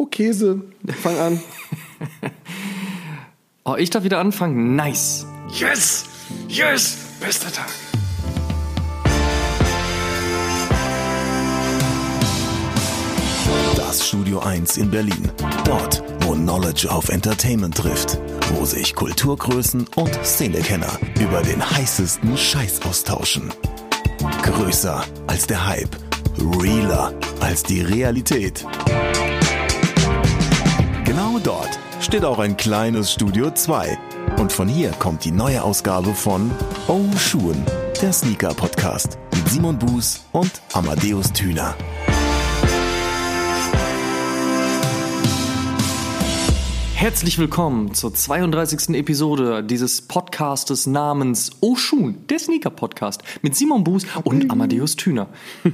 Oh, Käse. Fang an. oh, ich darf wieder anfangen. Nice. Yes! Yes! Bester Tag. Das Studio 1 in Berlin. Dort, wo Knowledge auf Entertainment trifft. Wo sich Kulturgrößen und Szenekenner über den heißesten Scheiß austauschen. Größer als der Hype. Realer als die Realität. Genau dort steht auch ein kleines Studio 2. Und von hier kommt die neue Ausgabe von Oh Schuhen, der Sneaker Podcast mit Simon Buß und Amadeus Thüner. Herzlich willkommen zur 32. Episode dieses Podcastes namens Oshun, der Sneaker Podcast mit Simon Buß und Amadeus Thüner.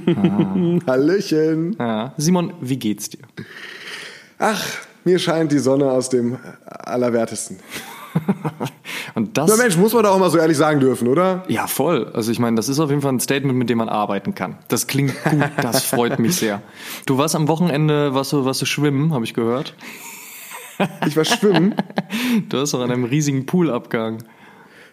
Ah. Hallöchen. Ja. Simon, wie geht's dir? Ach, mir scheint die Sonne aus dem Allerwertesten. und das, Na Mensch, muss man doch auch mal so ehrlich sagen dürfen, oder? Ja, voll. Also ich meine, das ist auf jeden Fall ein Statement, mit dem man arbeiten kann. Das klingt gut, das freut mich sehr. Du warst am Wochenende, warst du, warst du schwimmen, habe ich gehört. Ich war schwimmen. Du hast doch an einem riesigen Poolabgang.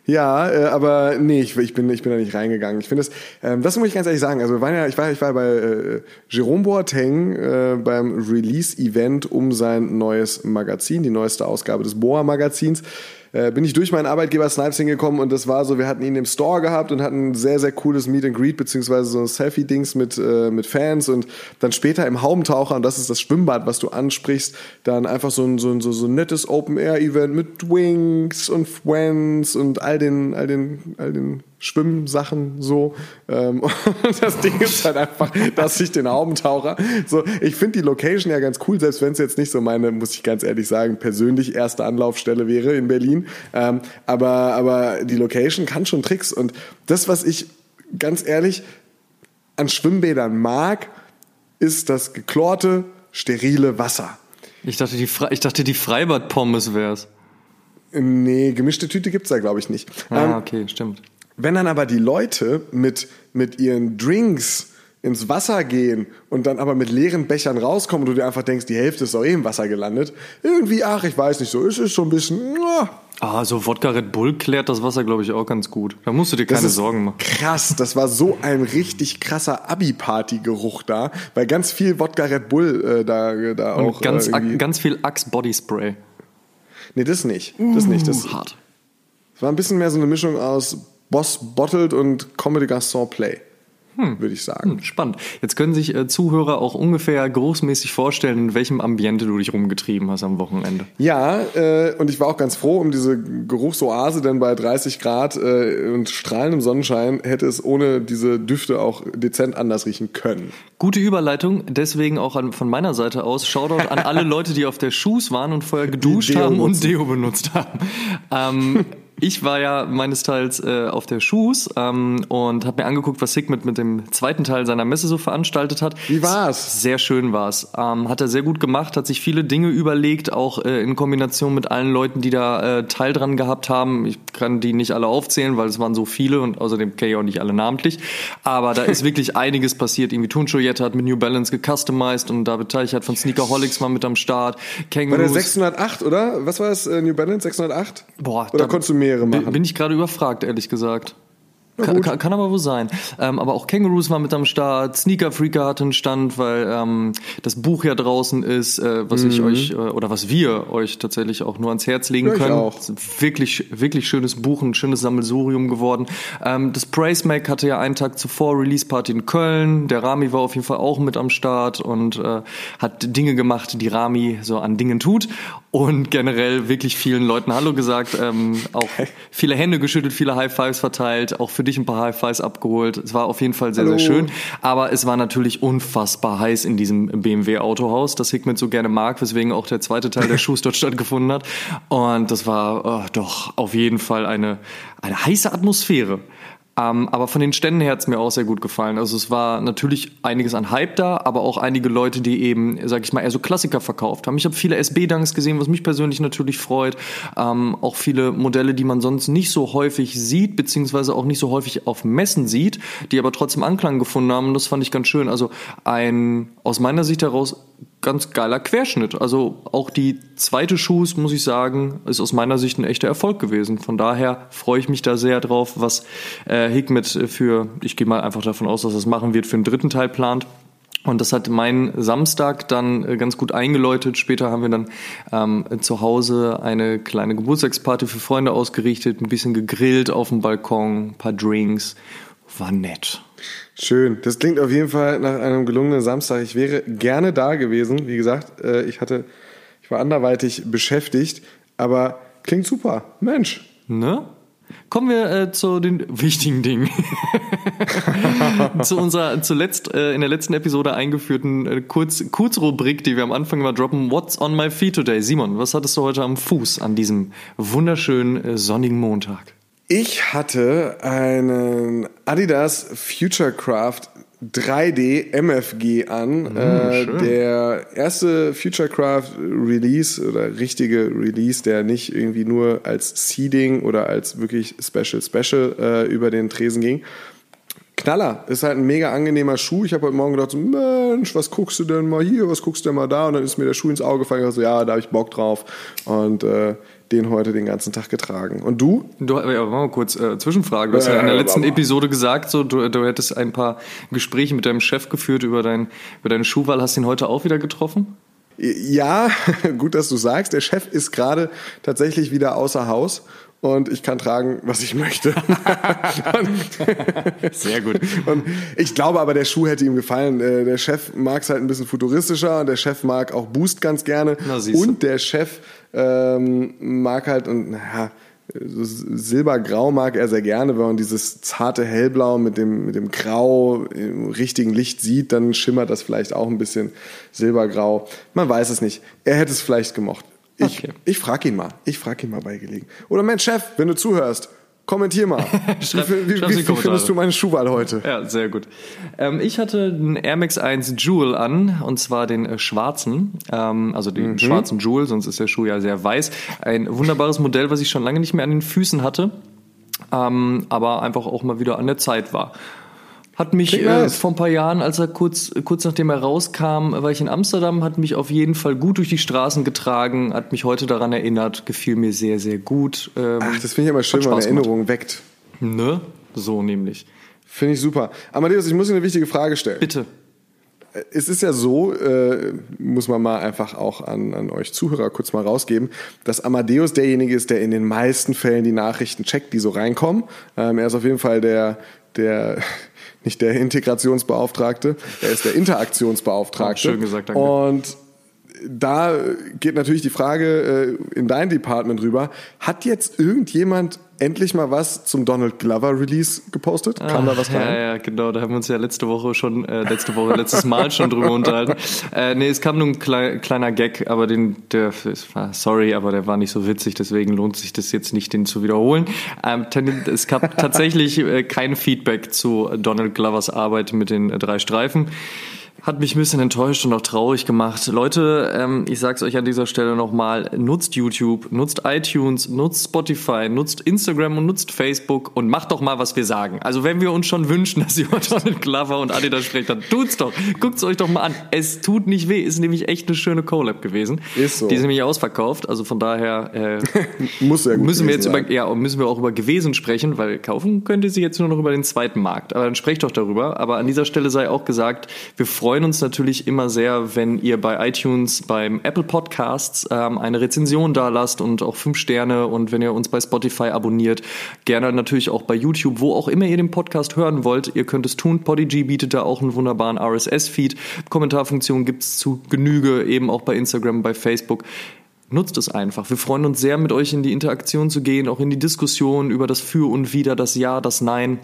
Ja, äh, aber nee, ich, ich, bin, ich bin da nicht reingegangen. Ich finde das, ähm, das muss ich ganz ehrlich sagen. Also wir waren ja, ich war, ich war bei äh, Jerome Boateng äh, beim Release-Event um sein neues Magazin, die neueste Ausgabe des Boa-Magazins äh, bin ich durch meinen Arbeitgeber Snipes hingekommen und das war so, wir hatten ihn im Store gehabt und hatten ein sehr, sehr cooles Meet and Greet, beziehungsweise so Selfie-Dings mit, äh, mit Fans und dann später im Haubentaucher, und das ist das Schwimmbad, was du ansprichst, dann einfach so ein, so ein, so, so ein nettes Open-Air-Event mit Wings und Friends und all den, all den, all den Schwimmsachen so. Ähm, und das Ding ist halt einfach, dass ich den Haubentaucher, so, ich finde die Location ja ganz cool, selbst wenn es jetzt nicht so meine, muss ich ganz ehrlich sagen, persönlich erste Anlaufstelle wäre in Berlin. Ähm, aber, aber die Location kann schon Tricks. Und das, was ich ganz ehrlich an Schwimmbädern mag, ist das geklorte, sterile Wasser. Ich dachte, die, Fre ich dachte, die Freibad-Pommes wär's. Nee, gemischte Tüte gibt's da, glaube ich, nicht. Ah, ähm, okay, stimmt. Wenn dann aber die Leute mit, mit ihren Drinks ins Wasser gehen und dann aber mit leeren Bechern rauskommen und du dir einfach denkst, die Hälfte ist doch eh im Wasser gelandet. Irgendwie, ach, ich weiß nicht so, es ist so ein bisschen. Ah, so Wodka Red Bull klärt das Wasser, glaube ich, auch ganz gut. Da musst du dir keine Sorgen machen. Krass, das war so ein richtig krasser Abi-Party-Geruch da, weil ganz viel Wodka Red Bull äh, da, da und auch. Ganz, äh, ganz viel Axe Body Spray. Nee, das nicht. Das nicht. Das uh, hart. Es war ein bisschen mehr so eine Mischung aus Boss Bottled und Comedy Garçon Play. Hm. Würde ich sagen. Hm, spannend. Jetzt können sich äh, Zuhörer auch ungefähr großmäßig vorstellen, in welchem Ambiente du dich rumgetrieben hast am Wochenende. Ja, äh, und ich war auch ganz froh um diese Geruchsoase, denn bei 30 Grad äh, und strahlendem Sonnenschein hätte es ohne diese Düfte auch dezent anders riechen können. Gute Überleitung, deswegen auch an, von meiner Seite aus Shoutout an alle Leute, die auf der Shoes waren und vorher geduscht haben und Deo benutzt haben. Ähm, ich war ja meines Teils äh, auf der Shoes ähm, und habe mir angeguckt, was Sigmund mit dem zweiten Teil seiner Messe so veranstaltet hat. Wie war's? Sehr schön war's. Ähm, hat er sehr gut gemacht, hat sich viele Dinge überlegt, auch äh, in Kombination mit allen Leuten, die da äh, Teil dran gehabt haben. Ich kann die nicht alle aufzählen, weil es waren so viele und außerdem kenne ich auch nicht alle namentlich. Aber da ist wirklich einiges passiert. Irgendwie Turnschuh Jette hat mit New Balance gecustomized und David Teich hat von Sneakerholics mal mit am Start. Kangaroos. War der 608, oder? Was war das? Äh, New Balance 608? Boah, oder konntest du mehrere machen? Bin ich gerade überfragt, ehrlich gesagt. Kann, kann, kann, aber wohl sein. Ähm, aber auch Kangaroos war mit am Start, Sneaker Freaker hatte einen Stand, weil ähm, das Buch ja draußen ist, äh, was mhm. ich euch äh, oder was wir euch tatsächlich auch nur ans Herz legen ja, können. Auch. Wirklich, wirklich schönes Buch, ein schönes Sammelsurium geworden. Ähm, das Praise Mac hatte ja einen Tag zuvor Release Party in Köln. Der Rami war auf jeden Fall auch mit am Start und äh, hat Dinge gemacht, die Rami so an Dingen tut und generell wirklich vielen Leuten Hallo gesagt, ähm, auch viele Hände geschüttelt, viele High Fives verteilt, auch für dich ein paar High Fives abgeholt. Es war auf jeden Fall sehr, Hallo. sehr schön, aber es war natürlich unfassbar heiß in diesem BMW Autohaus, das Hickman so gerne mag, weswegen auch der zweite Teil der Shoes dort stattgefunden hat und das war oh, doch auf jeden Fall eine, eine heiße Atmosphäre. Ähm, aber von den Ständen her hat es mir auch sehr gut gefallen. Also es war natürlich einiges an Hype da, aber auch einige Leute, die eben, sag ich mal, eher so Klassiker verkauft haben. Ich habe viele SB-Dunks gesehen, was mich persönlich natürlich freut. Ähm, auch viele Modelle, die man sonst nicht so häufig sieht, beziehungsweise auch nicht so häufig auf Messen sieht, die aber trotzdem Anklang gefunden haben. Und das fand ich ganz schön. Also ein aus meiner Sicht heraus ganz geiler Querschnitt. Also auch die zweite Shoes, muss ich sagen, ist aus meiner Sicht ein echter Erfolg gewesen. Von daher freue ich mich da sehr drauf, was äh, Hikmet für, ich gehe mal einfach davon aus, dass er es machen wird, für den dritten Teil plant. Und das hat mein Samstag dann äh, ganz gut eingeläutet. Später haben wir dann ähm, zu Hause eine kleine Geburtstagsparty für Freunde ausgerichtet, ein bisschen gegrillt auf dem Balkon, ein paar Drinks. War nett. Schön. Das klingt auf jeden Fall nach einem gelungenen Samstag. Ich wäre gerne da gewesen. Wie gesagt, äh, ich hatte, ich war anderweitig beschäftigt, aber klingt super. Mensch. Ne? Kommen wir äh, zu den wichtigen Dingen. zu unserer zuletzt äh, in der letzten Episode eingeführten äh, Kurz, Kurzrubrik, die wir am Anfang mal droppen. What's on my feet today? Simon, was hattest du heute am Fuß an diesem wunderschönen äh, sonnigen Montag? Ich hatte einen Adidas Futurecraft 3D MFG an. Mhm, äh, der erste Futurecraft Release oder richtige Release, der nicht irgendwie nur als Seeding oder als wirklich Special Special äh, über den Tresen ging. Knaller, ist halt ein mega angenehmer Schuh. Ich habe heute Morgen gedacht, so, Mensch, was guckst du denn mal hier, was guckst du denn mal da? Und dann ist mir der Schuh ins Auge gefallen. Ich so, ja, da habe ich Bock drauf. Und äh, den heute den ganzen Tag getragen. Und du? Du, ja, mal kurz äh, Zwischenfrage. Du hast ja, ja in der letzten Episode gesagt, so du, du hättest ein paar Gespräche mit deinem Chef geführt über, dein, über deine Schuhwahl. Hast du ihn heute auch wieder getroffen? Ja, gut, dass du sagst. Der Chef ist gerade tatsächlich wieder außer Haus und ich kann tragen, was ich möchte. Sehr gut. Und ich glaube aber, der Schuh hätte ihm gefallen. Äh, der Chef mag es halt ein bisschen futuristischer und der Chef mag auch Boost ganz gerne. Na, und der Chef ähm, mag halt, und naja, so Silbergrau mag er sehr gerne, wenn man dieses zarte Hellblau mit dem, mit dem Grau im richtigen Licht sieht, dann schimmert das vielleicht auch ein bisschen Silbergrau. Man weiß es nicht. Er hätte es vielleicht gemocht. Ich, okay. ich frage ihn mal. Ich frage ihn mal bei Gelegen. Oder mein Chef, wenn du zuhörst, Kommentier mal. schreib, wie, wie, wie, wie findest du meine Schuhwahl heute? Ja, sehr gut. Ähm, ich hatte einen Air Max 1 Jewel an, und zwar den äh, schwarzen, ähm, also den mhm. schwarzen Jewel, sonst ist der Schuh ja sehr weiß. Ein wunderbares Modell, was ich schon lange nicht mehr an den Füßen hatte, ähm, aber einfach auch mal wieder an der Zeit war. Hat mich äh, vor ein paar Jahren, als er kurz, kurz nachdem er rauskam, war ich in Amsterdam, hat mich auf jeden Fall gut durch die Straßen getragen, hat mich heute daran erinnert, gefiel mir sehr, sehr gut. Ähm, Ach, das finde ich immer schön, wenn man Erinnerungen weckt. Ne? So nämlich. Finde ich super. Amadeus, ich muss dir eine wichtige Frage stellen. Bitte. Es ist ja so, äh, muss man mal einfach auch an, an euch Zuhörer kurz mal rausgeben, dass Amadeus derjenige ist, der in den meisten Fällen die Nachrichten checkt, die so reinkommen. Ähm, er ist auf jeden Fall der, der nicht der Integrationsbeauftragte, er ist der Interaktionsbeauftragte. Schön gesagt, danke. Und da geht natürlich die Frage äh, in dein Department rüber. Hat jetzt irgendjemand endlich mal was zum Donald Glover Release gepostet? Kam Ach, da was rein? Ja, ja, genau. Da haben wir uns ja letzte Woche schon, äh, letzte Woche, letztes Mal schon drüber unterhalten. Äh, nee, es kam nur ein klei kleiner Gag, aber den, der, sorry, aber der war nicht so witzig, deswegen lohnt sich das jetzt nicht, den zu wiederholen. Ähm, es gab tatsächlich äh, kein Feedback zu Donald Glovers Arbeit mit den äh, drei Streifen. Hat mich ein bisschen enttäuscht und auch traurig gemacht. Leute, ähm, ich sag's euch an dieser Stelle nochmal, nutzt YouTube, nutzt iTunes, nutzt Spotify, nutzt Instagram und nutzt Facebook und macht doch mal, was wir sagen. Also wenn wir uns schon wünschen, dass ihr mit Glover und Adidas sprecht, dann tut's doch. Guckt's euch doch mal an. Es tut nicht weh. Ist nämlich echt eine schöne Collab gewesen. Ist so. Die ist nämlich ausverkauft. Also von daher äh, Muss ja müssen wir jetzt über, ja, müssen wir auch über gewesen sprechen, weil kaufen könnte sie jetzt nur noch über den zweiten Markt. Aber dann sprecht doch darüber. Aber an dieser Stelle sei auch gesagt, wir freuen freuen uns natürlich immer sehr, wenn ihr bei iTunes, beim Apple Podcasts ähm, eine Rezension da lasst und auch fünf Sterne und wenn ihr uns bei Spotify abonniert, gerne natürlich auch bei YouTube, wo auch immer ihr den Podcast hören wollt, ihr könnt es tun. Podigy bietet da auch einen wunderbaren RSS-Feed. Kommentarfunktion gibt es zu Genüge, eben auch bei Instagram, bei Facebook nutzt es einfach. Wir freuen uns sehr, mit euch in die Interaktion zu gehen, auch in die Diskussion über das Für und Wider, das Ja, das Nein.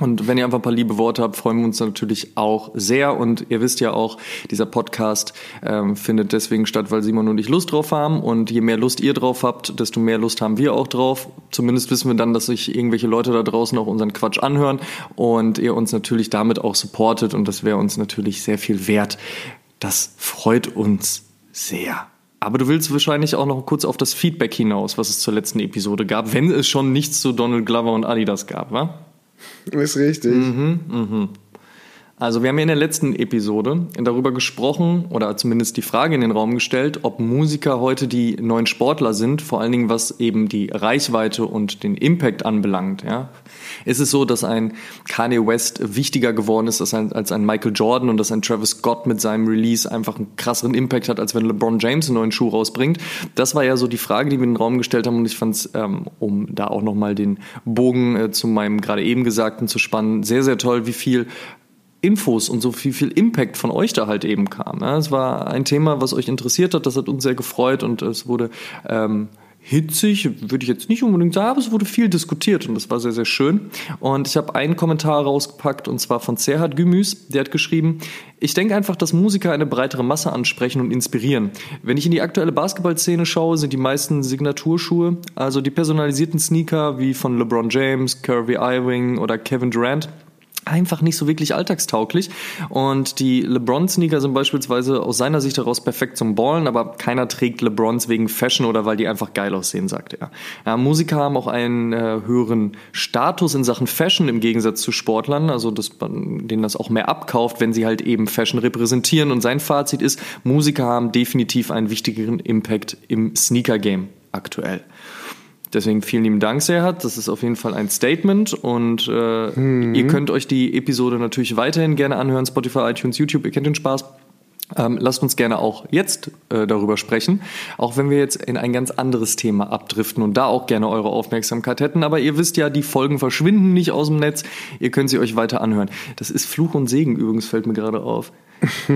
Und wenn ihr einfach ein paar liebe Worte habt, freuen wir uns natürlich auch sehr. Und ihr wisst ja auch, dieser Podcast ähm, findet deswegen statt, weil Simon und ich Lust drauf haben. Und je mehr Lust ihr drauf habt, desto mehr Lust haben wir auch drauf. Zumindest wissen wir dann, dass sich irgendwelche Leute da draußen auch unseren Quatsch anhören und ihr uns natürlich damit auch supportet. Und das wäre uns natürlich sehr viel wert. Das freut uns sehr. Aber du willst wahrscheinlich auch noch kurz auf das Feedback hinaus, was es zur letzten Episode gab, wenn es schon nichts zu Donald Glover und Adidas gab, wa? Ist richtig. Mhm, mhm. Also wir haben ja in der letzten Episode darüber gesprochen oder zumindest die Frage in den Raum gestellt, ob Musiker heute die neuen Sportler sind, vor allen Dingen was eben die Reichweite und den Impact anbelangt. Ja? Ist es so, dass ein Kanye West wichtiger geworden ist als ein, als ein Michael Jordan und dass ein Travis Scott mit seinem Release einfach einen krasseren Impact hat, als wenn LeBron James einen neuen Schuh rausbringt? Das war ja so die Frage, die wir in den Raum gestellt haben und ich fand es, ähm, um da auch nochmal den Bogen äh, zu meinem gerade eben Gesagten zu spannen, sehr, sehr toll, wie viel Infos und so viel, viel Impact von euch da halt eben kam. Es war ein Thema, was euch interessiert hat, das hat uns sehr gefreut und es wurde ähm, hitzig, würde ich jetzt nicht unbedingt sagen, aber es wurde viel diskutiert und das war sehr, sehr schön. Und ich habe einen Kommentar rausgepackt und zwar von Serhat Gümüs, der hat geschrieben, ich denke einfach, dass Musiker eine breitere Masse ansprechen und inspirieren. Wenn ich in die aktuelle Basketballszene schaue, sind die meisten Signaturschuhe, also die personalisierten Sneaker wie von LeBron James, Kirby Ewing oder Kevin Durant, einfach nicht so wirklich alltagstauglich. Und die LeBron-Sneaker sind beispielsweise aus seiner Sicht heraus perfekt zum Ballen, aber keiner trägt LeBrons wegen Fashion oder weil die einfach geil aussehen, sagt er. Ja, Musiker haben auch einen äh, höheren Status in Sachen Fashion im Gegensatz zu Sportlern, also dass man denen das auch mehr abkauft, wenn sie halt eben Fashion repräsentieren. Und sein Fazit ist, Musiker haben definitiv einen wichtigeren Impact im Sneaker-Game aktuell. Deswegen vielen lieben Dank, Serhat. Das ist auf jeden Fall ein Statement und äh, mhm. ihr könnt euch die Episode natürlich weiterhin gerne anhören. Spotify, iTunes, YouTube, ihr kennt den Spaß. Ähm, lasst uns gerne auch jetzt äh, darüber sprechen, auch wenn wir jetzt in ein ganz anderes Thema abdriften und da auch gerne eure Aufmerksamkeit hätten. Aber ihr wisst ja, die Folgen verschwinden nicht aus dem Netz. Ihr könnt sie euch weiter anhören. Das ist Fluch und Segen übrigens, fällt mir gerade auf.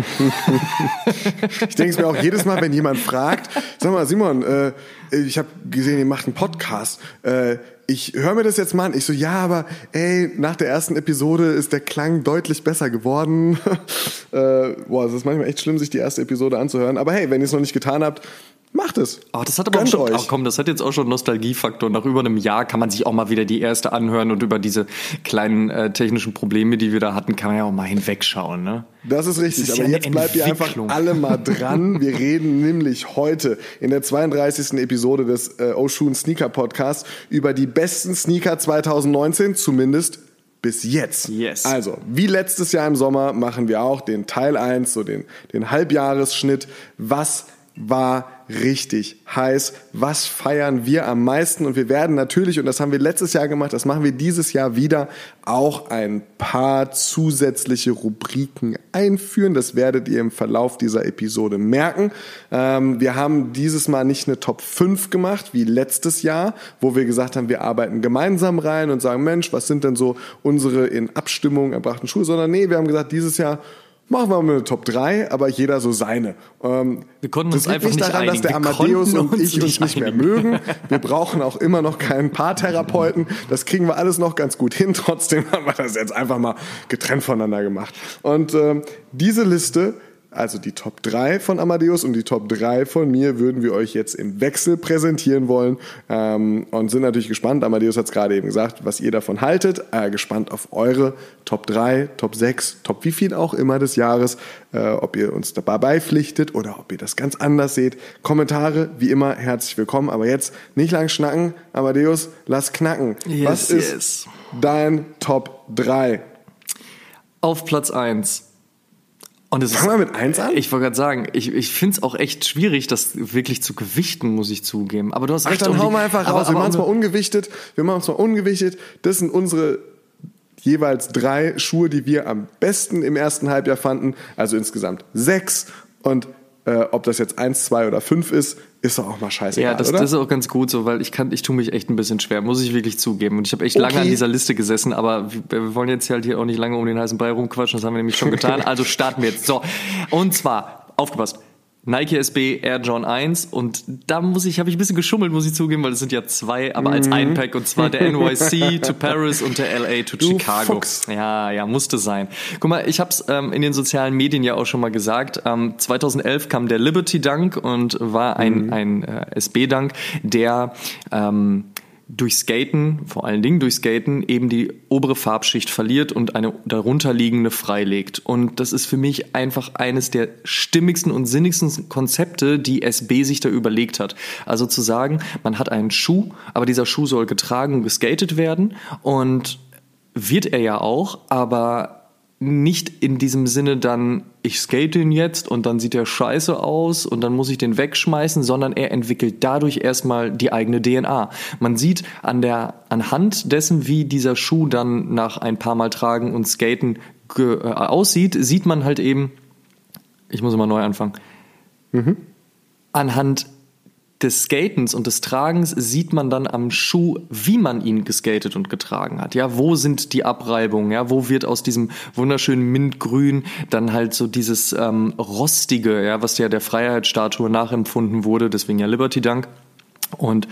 ich denke es mir auch jedes Mal, wenn jemand fragt, sag mal, Simon, äh, ich habe gesehen, ihr macht einen Podcast. Äh, ich höre mir das jetzt mal an. Ich so, ja, aber ey, nach der ersten Episode ist der Klang deutlich besser geworden. äh, boah, es ist manchmal echt schlimm, sich die erste Episode anzuhören. Aber hey, wenn ihr es noch nicht getan habt, Macht es. Oh, das hat aber Gönnt auch schon, ach komm, das hat jetzt auch schon Nostalgiefaktor. Nach über einem Jahr kann man sich auch mal wieder die erste anhören und über diese kleinen äh, technischen Probleme, die wir da hatten, kann man ja auch mal hinwegschauen. Ne? Das ist richtig, das ist aber ja jetzt bleibt ihr einfach alle mal dran. Wir reden nämlich heute in der 32. Episode des äh, Oshun Sneaker Podcasts über die besten Sneaker 2019, zumindest bis jetzt. Yes. Also, wie letztes Jahr im Sommer machen wir auch den Teil 1, so den, den Halbjahresschnitt. Was war richtig heiß. Was feiern wir am meisten? Und wir werden natürlich, und das haben wir letztes Jahr gemacht, das machen wir dieses Jahr wieder, auch ein paar zusätzliche Rubriken einführen. Das werdet ihr im Verlauf dieser Episode merken. Ähm, wir haben dieses Mal nicht eine Top 5 gemacht, wie letztes Jahr, wo wir gesagt haben, wir arbeiten gemeinsam rein und sagen, Mensch, was sind denn so unsere in Abstimmung erbrachten Schuhe, sondern nee, wir haben gesagt, dieses Jahr Machen wir mal eine Top 3, aber jeder so seine. Ähm, wir konnten uns einfach nicht daran, dass der Amadeus und ich uns nicht mehr mögen. Wir brauchen auch immer noch keinen Paartherapeuten. Das kriegen wir alles noch ganz gut hin. Trotzdem haben wir das jetzt einfach mal getrennt voneinander gemacht. Und ähm, diese Liste also die Top 3 von Amadeus und die Top 3 von mir würden wir euch jetzt im Wechsel präsentieren wollen ähm, und sind natürlich gespannt. Amadeus hat es gerade eben gesagt, was ihr davon haltet. Äh, gespannt auf eure Top 3, Top 6, Top wie viel auch immer des Jahres, äh, ob ihr uns dabei beipflichtet oder ob ihr das ganz anders seht. Kommentare, wie immer, herzlich willkommen. Aber jetzt nicht lang schnacken. Amadeus, lass knacken. Yes, was ist yes. dein Top 3? Auf Platz 1 und es Fangen wir mit eins an? Ich wollte gerade sagen, ich, ich finde es auch echt schwierig, das wirklich zu gewichten, muss ich zugeben. Aber du hast Ach, recht. dann um hauen wir einfach raus. wir machen es mal ungewichtet. Wir machen es mal ungewichtet. Das sind unsere jeweils drei Schuhe, die wir am besten im ersten Halbjahr fanden. Also insgesamt sechs. Und äh, ob das jetzt eins, zwei oder fünf ist, ist doch auch mal scheiße. Ja, das, oder? das ist auch ganz gut so, weil ich kann, ich tue mich echt ein bisschen schwer, muss ich wirklich zugeben. Und ich habe echt okay. lange an dieser Liste gesessen, aber wir wollen jetzt halt hier auch nicht lange um den heißen Brei rumquatschen, das haben wir nämlich schon getan. Also starten wir jetzt. So, und zwar, aufgepasst, Nike SB Air John 1 und da muss ich, habe ich ein bisschen geschummelt, muss ich zugeben, weil es sind ja zwei, aber als mhm. ein Pack und zwar der NYC to Paris und der LA to du Chicago. Fuchs. Ja, ja, musste sein. Guck mal, ich habe es ähm, in den sozialen Medien ja auch schon mal gesagt. Ähm, 2011 kam der Liberty Dunk und war ein, mhm. ein äh, SB Dunk, der ähm, durch Skaten, vor allen Dingen durch Skaten, eben die obere Farbschicht verliert und eine darunterliegende freilegt. Und das ist für mich einfach eines der stimmigsten und sinnigsten Konzepte, die SB sich da überlegt hat. Also zu sagen, man hat einen Schuh, aber dieser Schuh soll getragen und geskatet werden und wird er ja auch, aber nicht in diesem Sinne dann, ich skate ihn jetzt und dann sieht er scheiße aus und dann muss ich den wegschmeißen, sondern er entwickelt dadurch erstmal die eigene DNA. Man sieht an der, anhand dessen, wie dieser Schuh dann nach ein paar Mal tragen und skaten äh, aussieht, sieht man halt eben, ich muss immer neu anfangen, mhm. anhand des Skatens und des Tragens sieht man dann am Schuh, wie man ihn geskatet und getragen hat. Ja, wo sind die Abreibungen? Ja, wo wird aus diesem wunderschönen Mintgrün dann halt so dieses ähm, rostige, ja, was ja der Freiheitsstatue nachempfunden wurde, deswegen ja Liberty Dank. Und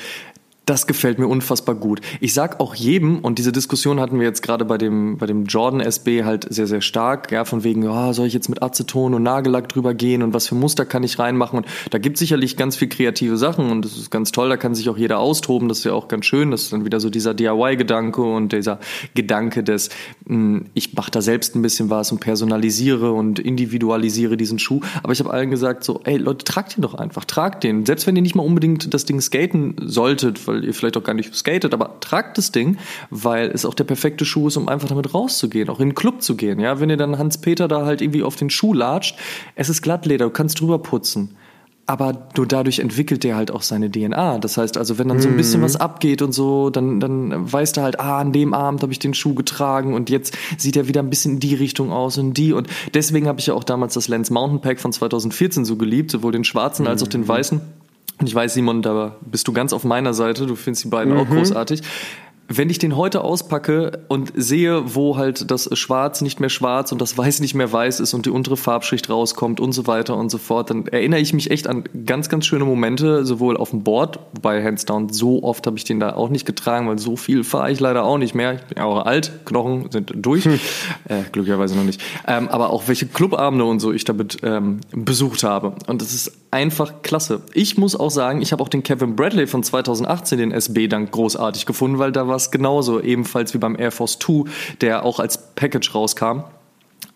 das gefällt mir unfassbar gut. Ich sag auch jedem, und diese Diskussion hatten wir jetzt gerade bei dem, bei dem Jordan SB halt sehr, sehr stark, ja, von wegen, oh, soll ich jetzt mit Aceton und Nagellack drüber gehen und was für Muster kann ich reinmachen? Und da gibt sicherlich ganz viel kreative Sachen und das ist ganz toll, da kann sich auch jeder austoben, das ist ja auch ganz schön, das ist dann wieder so dieser DIY-Gedanke und dieser Gedanke des, hm, ich mache da selbst ein bisschen was und personalisiere und individualisiere diesen Schuh. Aber ich habe allen gesagt, so, ey Leute, tragt ihn doch einfach, tragt den. Selbst wenn ihr nicht mal unbedingt das Ding skaten solltet, weil weil ihr vielleicht auch gar nicht skatet, aber tragt das Ding, weil es auch der perfekte Schuh ist, um einfach damit rauszugehen, auch in den Club zu gehen. Ja, wenn ihr dann Hans-Peter da halt irgendwie auf den Schuh latscht, es ist Glattleder, du kannst drüber putzen aber nur dadurch entwickelt der halt auch seine DNA. Das heißt also, wenn dann so ein bisschen mhm. was abgeht und so, dann, dann weißt du halt, ah, an dem Abend habe ich den Schuh getragen und jetzt sieht er wieder ein bisschen in die Richtung aus und die. Und deswegen habe ich ja auch damals das Lens Mountain Pack von 2014 so geliebt, sowohl den schwarzen als auch den mhm. weißen. Und ich weiß, Simon, da bist du ganz auf meiner Seite. Du findest die beiden mhm. auch großartig wenn ich den heute auspacke und sehe, wo halt das Schwarz nicht mehr schwarz und das Weiß nicht mehr weiß ist und die untere Farbschicht rauskommt und so weiter und so fort, dann erinnere ich mich echt an ganz, ganz schöne Momente, sowohl auf dem Board, wobei hands down so oft habe ich den da auch nicht getragen, weil so viel fahre ich leider auch nicht mehr. Ich bin ja auch alt, Knochen sind durch, hm. äh, glücklicherweise noch nicht. Ähm, aber auch welche Clubabende und so ich damit ähm, besucht habe. Und das ist einfach klasse. Ich muss auch sagen, ich habe auch den Kevin Bradley von 2018, den SB, dann großartig gefunden, weil da war es genauso, ebenfalls wie beim Air Force 2, der auch als Package rauskam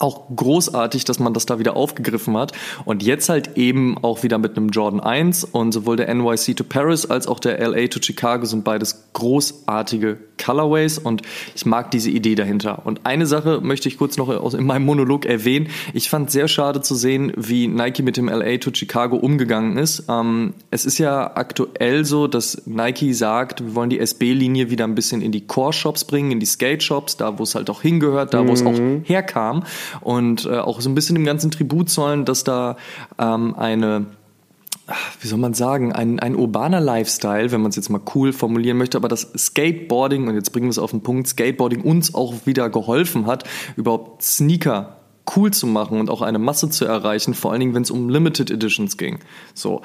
auch großartig, dass man das da wieder aufgegriffen hat. Und jetzt halt eben auch wieder mit einem Jordan 1 und sowohl der NYC to Paris als auch der LA to Chicago sind beides großartige Colorways und ich mag diese Idee dahinter. Und eine Sache möchte ich kurz noch in meinem Monolog erwähnen. Ich fand sehr schade zu sehen, wie Nike mit dem LA to Chicago umgegangen ist. Ähm, es ist ja aktuell so, dass Nike sagt, wir wollen die SB-Linie wieder ein bisschen in die Core-Shops bringen, in die Skate-Shops, da wo es halt auch hingehört, da wo es auch mhm. herkam und äh, auch so ein bisschen dem ganzen Tribut zollen, dass da ähm, eine wie soll man sagen, ein, ein urbaner Lifestyle, wenn man es jetzt mal cool formulieren möchte, aber das Skateboarding, und jetzt bringen wir es auf den Punkt, Skateboarding uns auch wieder geholfen hat, überhaupt Sneaker cool zu machen und auch eine Masse zu erreichen, vor allen Dingen, wenn es um Limited Editions ging. So.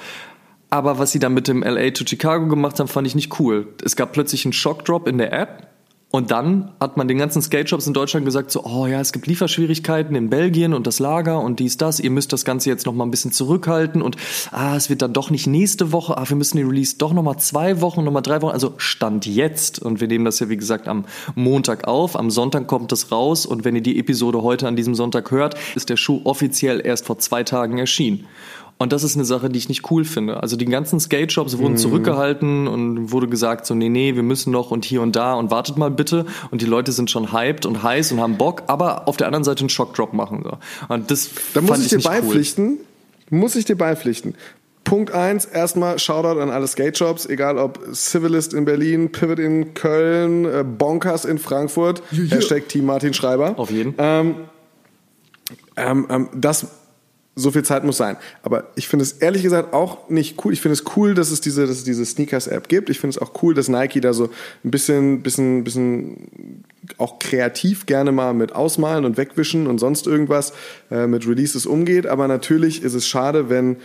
Aber was sie dann mit dem LA to Chicago gemacht haben, fand ich nicht cool. Es gab plötzlich einen Shockdrop in der App und dann hat man den ganzen Skate-Shops in Deutschland gesagt, so, oh ja, es gibt Lieferschwierigkeiten in Belgien und das Lager und dies, das. Ihr müsst das Ganze jetzt noch mal ein bisschen zurückhalten und ah, es wird dann doch nicht nächste Woche. Ah, wir müssen den Release doch noch mal zwei Wochen, noch mal drei Wochen. Also Stand jetzt. Und wir nehmen das ja, wie gesagt, am Montag auf. Am Sonntag kommt es raus. Und wenn ihr die Episode heute an diesem Sonntag hört, ist der Schuh offiziell erst vor zwei Tagen erschienen. Und das ist eine Sache, die ich nicht cool finde. Also die ganzen Skate-Shops wurden mhm. zurückgehalten und wurde gesagt so, nee, nee, wir müssen noch und hier und da und wartet mal bitte. Und die Leute sind schon hyped und heiß und haben Bock, aber auf der anderen Seite einen Shockdrop machen. So. Und das da muss ich, ich dir beipflichten. Cool. Muss ich dir beipflichten. Punkt eins, erstmal Shoutout an alle Skate-Shops, egal ob Civilist in Berlin, Pivot in Köln, äh, Bonkers in Frankfurt, ja, Hashtag Team Martin Schreiber. Auf jeden. Ähm, ähm, ähm, das so viel Zeit muss sein. Aber ich finde es ehrlich gesagt auch nicht cool. Ich finde es cool, dass es diese, dass es diese Sneakers-App gibt. Ich finde es auch cool, dass Nike da so ein bisschen, bisschen, bisschen auch kreativ gerne mal mit Ausmalen und Wegwischen und sonst irgendwas äh, mit Releases umgeht. Aber natürlich ist es schade, wenn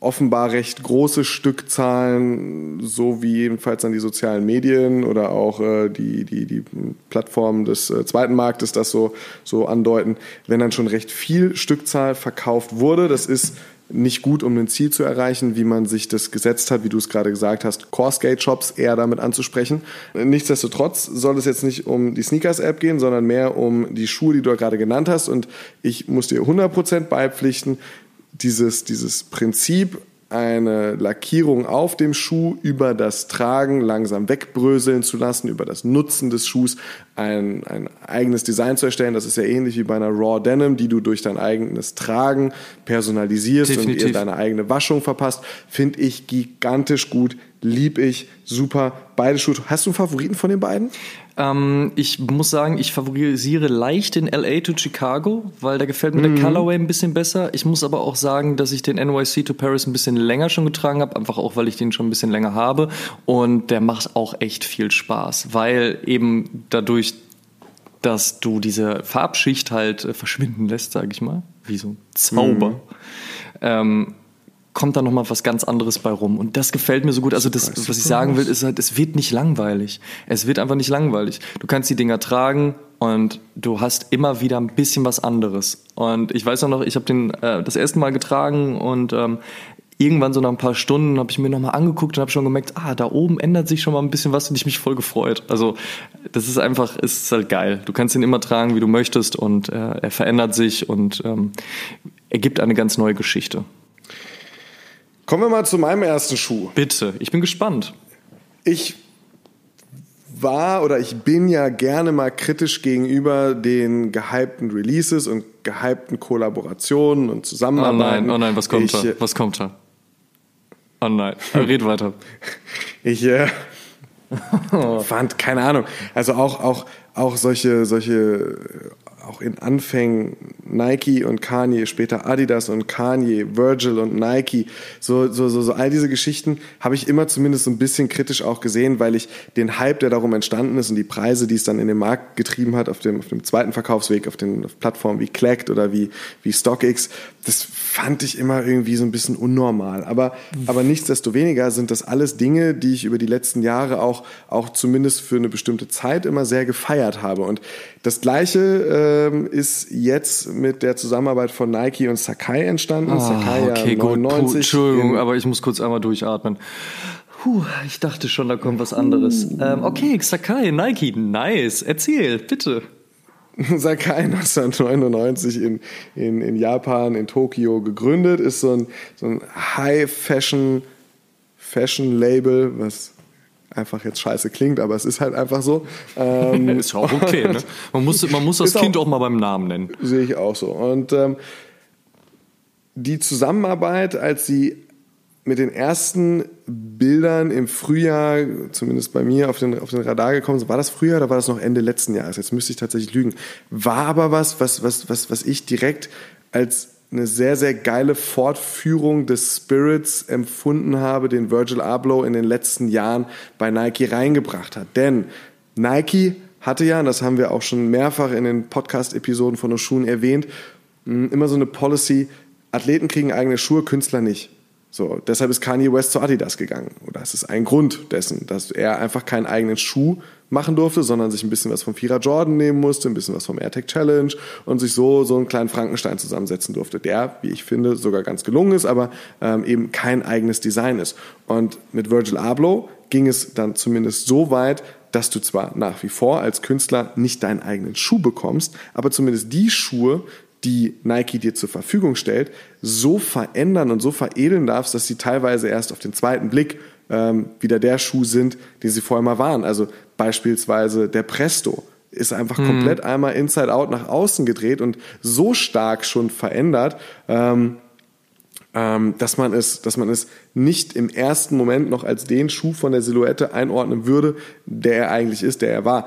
offenbar recht große Stückzahlen, so wie jedenfalls an die sozialen Medien oder auch äh, die, die, die Plattformen des äh, zweiten Marktes das so, so andeuten, wenn dann schon recht viel Stückzahl verkauft wurde. Das ist nicht gut, um ein Ziel zu erreichen, wie man sich das gesetzt hat, wie du es gerade gesagt hast, Core Skate Shops eher damit anzusprechen. Nichtsdestotrotz soll es jetzt nicht um die Sneakers App gehen, sondern mehr um die Schuhe, die du gerade genannt hast. Und ich muss dir 100% beipflichten, dieses, dieses Prinzip, eine Lackierung auf dem Schuh über das Tragen langsam wegbröseln zu lassen, über das Nutzen des Schuhs ein, ein eigenes Design zu erstellen. Das ist ja ähnlich wie bei einer Raw Denim, die du durch dein eigenes Tragen personalisierst Definitiv. und ihr deine eigene Waschung verpasst. Finde ich gigantisch gut, lieb ich, super. Beide Schuhe. Hast du einen Favoriten von den beiden? Ähm, ich muss sagen, ich favorisiere leicht den LA to Chicago, weil da gefällt mir mhm. der Colorway ein bisschen besser. Ich muss aber auch sagen, dass ich den NYC to Paris ein bisschen länger schon getragen habe, einfach auch, weil ich den schon ein bisschen länger habe. Und der macht auch echt viel Spaß, weil eben dadurch, dass du diese Farbschicht halt äh, verschwinden lässt, sage ich mal, wie so ein Zauber. Mhm. Ähm, kommt da noch mal was ganz anderes bei rum und das gefällt mir so gut. Also das, was ich sagen will, ist halt, es wird nicht langweilig. Es wird einfach nicht langweilig. Du kannst die Dinger tragen und du hast immer wieder ein bisschen was anderes. Und ich weiß auch noch, ich habe den äh, das erste Mal getragen und ähm, irgendwann so nach ein paar Stunden habe ich mir nochmal angeguckt und habe schon gemerkt, ah, da oben ändert sich schon mal ein bisschen was und ich mich voll gefreut. Also das ist einfach, ist halt geil. Du kannst ihn immer tragen, wie du möchtest und äh, er verändert sich und ähm, er gibt eine ganz neue Geschichte. Kommen wir mal zu meinem ersten Schuh. Bitte, ich bin gespannt. Ich war oder ich bin ja gerne mal kritisch gegenüber den gehypten Releases und gehypten Kollaborationen und Zusammenarbeiten. Oh nein, oh nein, was kommt ich, da? Was kommt da? Oh nein, red weiter. ich äh, fand, keine Ahnung, also auch, auch, auch solche, solche auch in Anfängen Nike und Kanye, später Adidas und Kanye, Virgil und Nike, so, so, so, so all diese Geschichten habe ich immer zumindest so ein bisschen kritisch auch gesehen, weil ich den Hype, der darum entstanden ist und die Preise, die es dann in den Markt getrieben hat, auf dem, auf dem zweiten Verkaufsweg, auf den auf Plattformen wie Clacked oder wie, wie StockX, das fand ich immer irgendwie so ein bisschen unnormal. Aber, aber nichtsdestoweniger sind das alles Dinge, die ich über die letzten Jahre auch, auch zumindest für eine bestimmte Zeit immer sehr gefeiert habe. Und das Gleiche ähm, ist jetzt mit der Zusammenarbeit von Nike und Sakai entstanden. Oh, Sakai okay, ja 99. Gut. Entschuldigung, aber ich muss kurz einmal durchatmen. Puh, ich dachte schon, da kommt was anderes. Uh. Ähm, okay, Sakai, Nike, nice. Erzähl, bitte. Sakai 1999 in, in, in Japan, in Tokio gegründet, ist so ein, so ein High-Fashion Fashion Label, was einfach jetzt scheiße klingt, aber es ist halt einfach so. Ähm, ist auch okay, ne? Man muss, man muss das Kind auch, auch, mal beim Namen nennen. Sehe ich auch so. Und ähm, die Zusammenarbeit, als sie mit den ersten Bildern im Frühjahr, zumindest bei mir, auf den, auf den Radar gekommen sind. War das Frühjahr oder war das noch Ende letzten Jahres? Jetzt müsste ich tatsächlich lügen. War aber was, was, was, was, was ich direkt als eine sehr, sehr geile Fortführung des Spirits empfunden habe, den Virgil Abloh in den letzten Jahren bei Nike reingebracht hat. Denn Nike hatte ja, und das haben wir auch schon mehrfach in den Podcast-Episoden von Schuhen erwähnt, immer so eine Policy, Athleten kriegen eigene Schuhe, Künstler nicht. So, deshalb ist Kanye West zu Adidas gegangen. Oder es ist ein Grund dessen, dass er einfach keinen eigenen Schuh machen durfte, sondern sich ein bisschen was vom Vierer Jordan nehmen musste, ein bisschen was vom AirTag Challenge und sich so so einen kleinen Frankenstein zusammensetzen durfte, der, wie ich finde, sogar ganz gelungen ist, aber ähm, eben kein eigenes Design ist. Und mit Virgil Abloh ging es dann zumindest so weit, dass du zwar nach wie vor als Künstler nicht deinen eigenen Schuh bekommst, aber zumindest die Schuhe, die Nike dir zur Verfügung stellt, so verändern und so veredeln darfst, dass sie teilweise erst auf den zweiten Blick ähm, wieder der Schuh sind, den sie vorher mal waren. Also beispielsweise der Presto ist einfach mhm. komplett einmal inside out nach außen gedreht und so stark schon verändert, ähm, ähm, dass man es, dass man es nicht im ersten Moment noch als den Schuh von der Silhouette einordnen würde, der er eigentlich ist, der er war.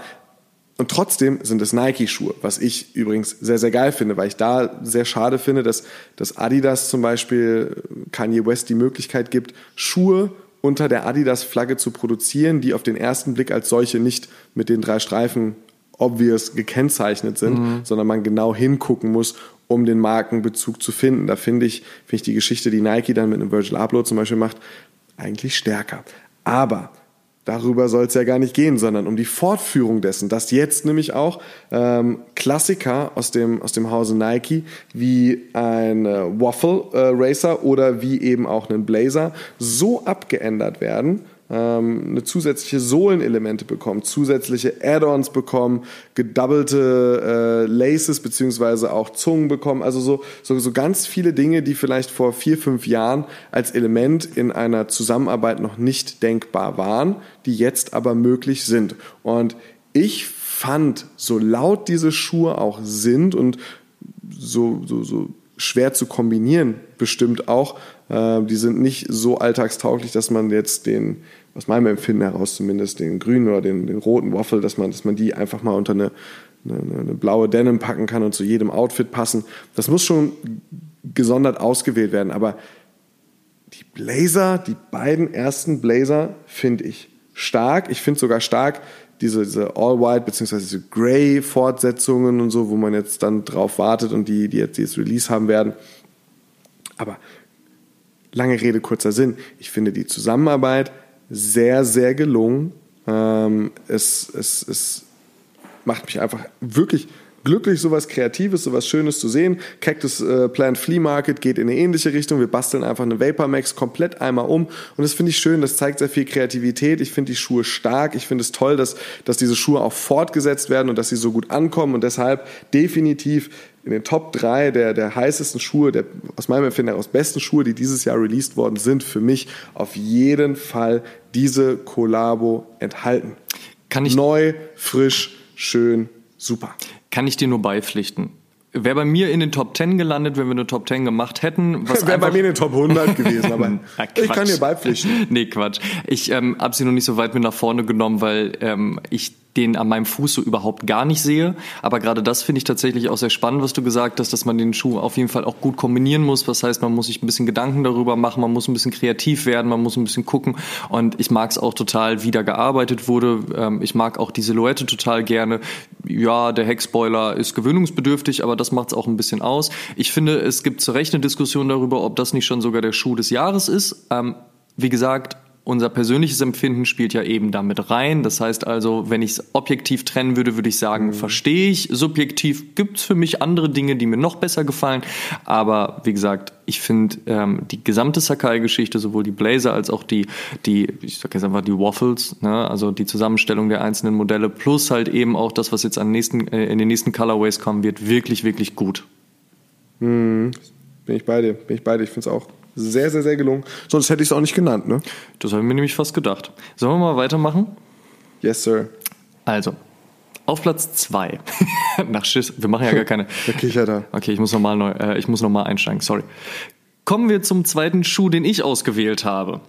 Und trotzdem sind es Nike-Schuhe, was ich übrigens sehr, sehr geil finde, weil ich da sehr schade finde, dass, dass Adidas zum Beispiel Kanye West die Möglichkeit gibt, Schuhe unter der Adidas-Flagge zu produzieren, die auf den ersten Blick als solche nicht mit den drei Streifen obvious gekennzeichnet sind, mhm. sondern man genau hingucken muss, um den Markenbezug zu finden. Da finde ich, finde ich die Geschichte, die Nike dann mit einem Virgil Abloh zum Beispiel macht, eigentlich stärker. Aber Darüber soll es ja gar nicht gehen, sondern um die Fortführung dessen, dass jetzt nämlich auch ähm, Klassiker aus dem, aus dem Hause Nike wie ein äh, Waffle äh, Racer oder wie eben auch ein Blazer so abgeändert werden, ähm, eine zusätzliche Sohlenelemente bekommen, zusätzliche Add-ons bekommen, gedoubelte äh, Laces beziehungsweise auch Zungen bekommen. Also so, so, so ganz viele Dinge, die vielleicht vor vier, fünf Jahren als Element in einer Zusammenarbeit noch nicht denkbar waren, die jetzt aber möglich sind. Und ich fand, so laut diese Schuhe auch sind und so, so, so schwer zu kombinieren, bestimmt auch, äh, die sind nicht so alltagstauglich, dass man jetzt den, aus meinem Empfinden heraus zumindest, den grünen oder den, den roten Waffle, dass man, dass man die einfach mal unter eine, eine, eine blaue Denim packen kann und zu jedem Outfit passen. Das muss schon gesondert ausgewählt werden, aber die Blazer, die beiden ersten Blazer finde ich stark. Ich finde sogar stark diese, diese All-White bzw. diese Grey-Fortsetzungen und so, wo man jetzt dann drauf wartet und die, die jetzt dieses Release haben werden. Aber lange Rede, kurzer Sinn. Ich finde die Zusammenarbeit sehr, sehr gelungen. Ähm, es, es, es macht mich einfach wirklich glücklich, sowas Kreatives, sowas Schönes zu sehen. Cactus äh, Plant Flea Market geht in eine ähnliche Richtung. Wir basteln einfach eine Vapor Max komplett einmal um. Und das finde ich schön. Das zeigt sehr viel Kreativität. Ich finde die Schuhe stark. Ich finde es toll, dass, dass diese Schuhe auch fortgesetzt werden und dass sie so gut ankommen. Und deshalb definitiv in den Top 3 der, der heißesten Schuhe, der aus meinem Empfinden heraus besten Schuhe, die dieses Jahr released worden sind, für mich auf jeden Fall diese Kollabo enthalten. Kann ich Neu, frisch, schön, super. Kann ich dir nur beipflichten. Wäre bei mir in den Top 10 gelandet, wenn wir eine Top 10 gemacht hätten. Wäre bei mir in den Top 100 gewesen, aber ich kann dir beipflichten. Nee, Quatsch. Ich ähm, habe sie noch nicht so weit mit nach vorne genommen, weil ähm, ich den an meinem Fuß so überhaupt gar nicht sehe. Aber gerade das finde ich tatsächlich auch sehr spannend, was du gesagt hast, dass man den Schuh auf jeden Fall auch gut kombinieren muss. Was heißt, man muss sich ein bisschen Gedanken darüber machen, man muss ein bisschen kreativ werden, man muss ein bisschen gucken. Und ich mag es auch total, wie da gearbeitet wurde. Ähm, ich mag auch die Silhouette total gerne. Ja, der Heckspoiler ist gewöhnungsbedürftig, aber das macht es auch ein bisschen aus. Ich finde, es gibt zu Recht eine Diskussion darüber, ob das nicht schon sogar der Schuh des Jahres ist. Ähm, wie gesagt, unser persönliches Empfinden spielt ja eben damit rein. Das heißt also, wenn ich es objektiv trennen würde, würde ich sagen, mhm. verstehe ich. Subjektiv gibt es für mich andere Dinge, die mir noch besser gefallen. Aber wie gesagt, ich finde ähm, die gesamte Sakai-Geschichte, sowohl die Blazer als auch die, die ich sag jetzt einfach die Waffles, ne? also die Zusammenstellung der einzelnen Modelle, plus halt eben auch das, was jetzt an nächsten, äh, in den nächsten Colorways kommen wird, wirklich, wirklich gut. Mhm. Bin ich bei dir, bin ich bei dir. Ich finde es auch sehr, sehr, sehr gelungen. Sonst hätte ich es auch nicht genannt, ne? Das habe ich mir nämlich fast gedacht. Sollen wir mal weitermachen? Yes, sir. Also, auf Platz 2. Nach Schiss. Wir machen ja gar keine. Der kichert da. Okay, ich muss nochmal neu, äh, ich muss noch mal einsteigen, sorry. Kommen wir zum zweiten Schuh, den ich ausgewählt habe.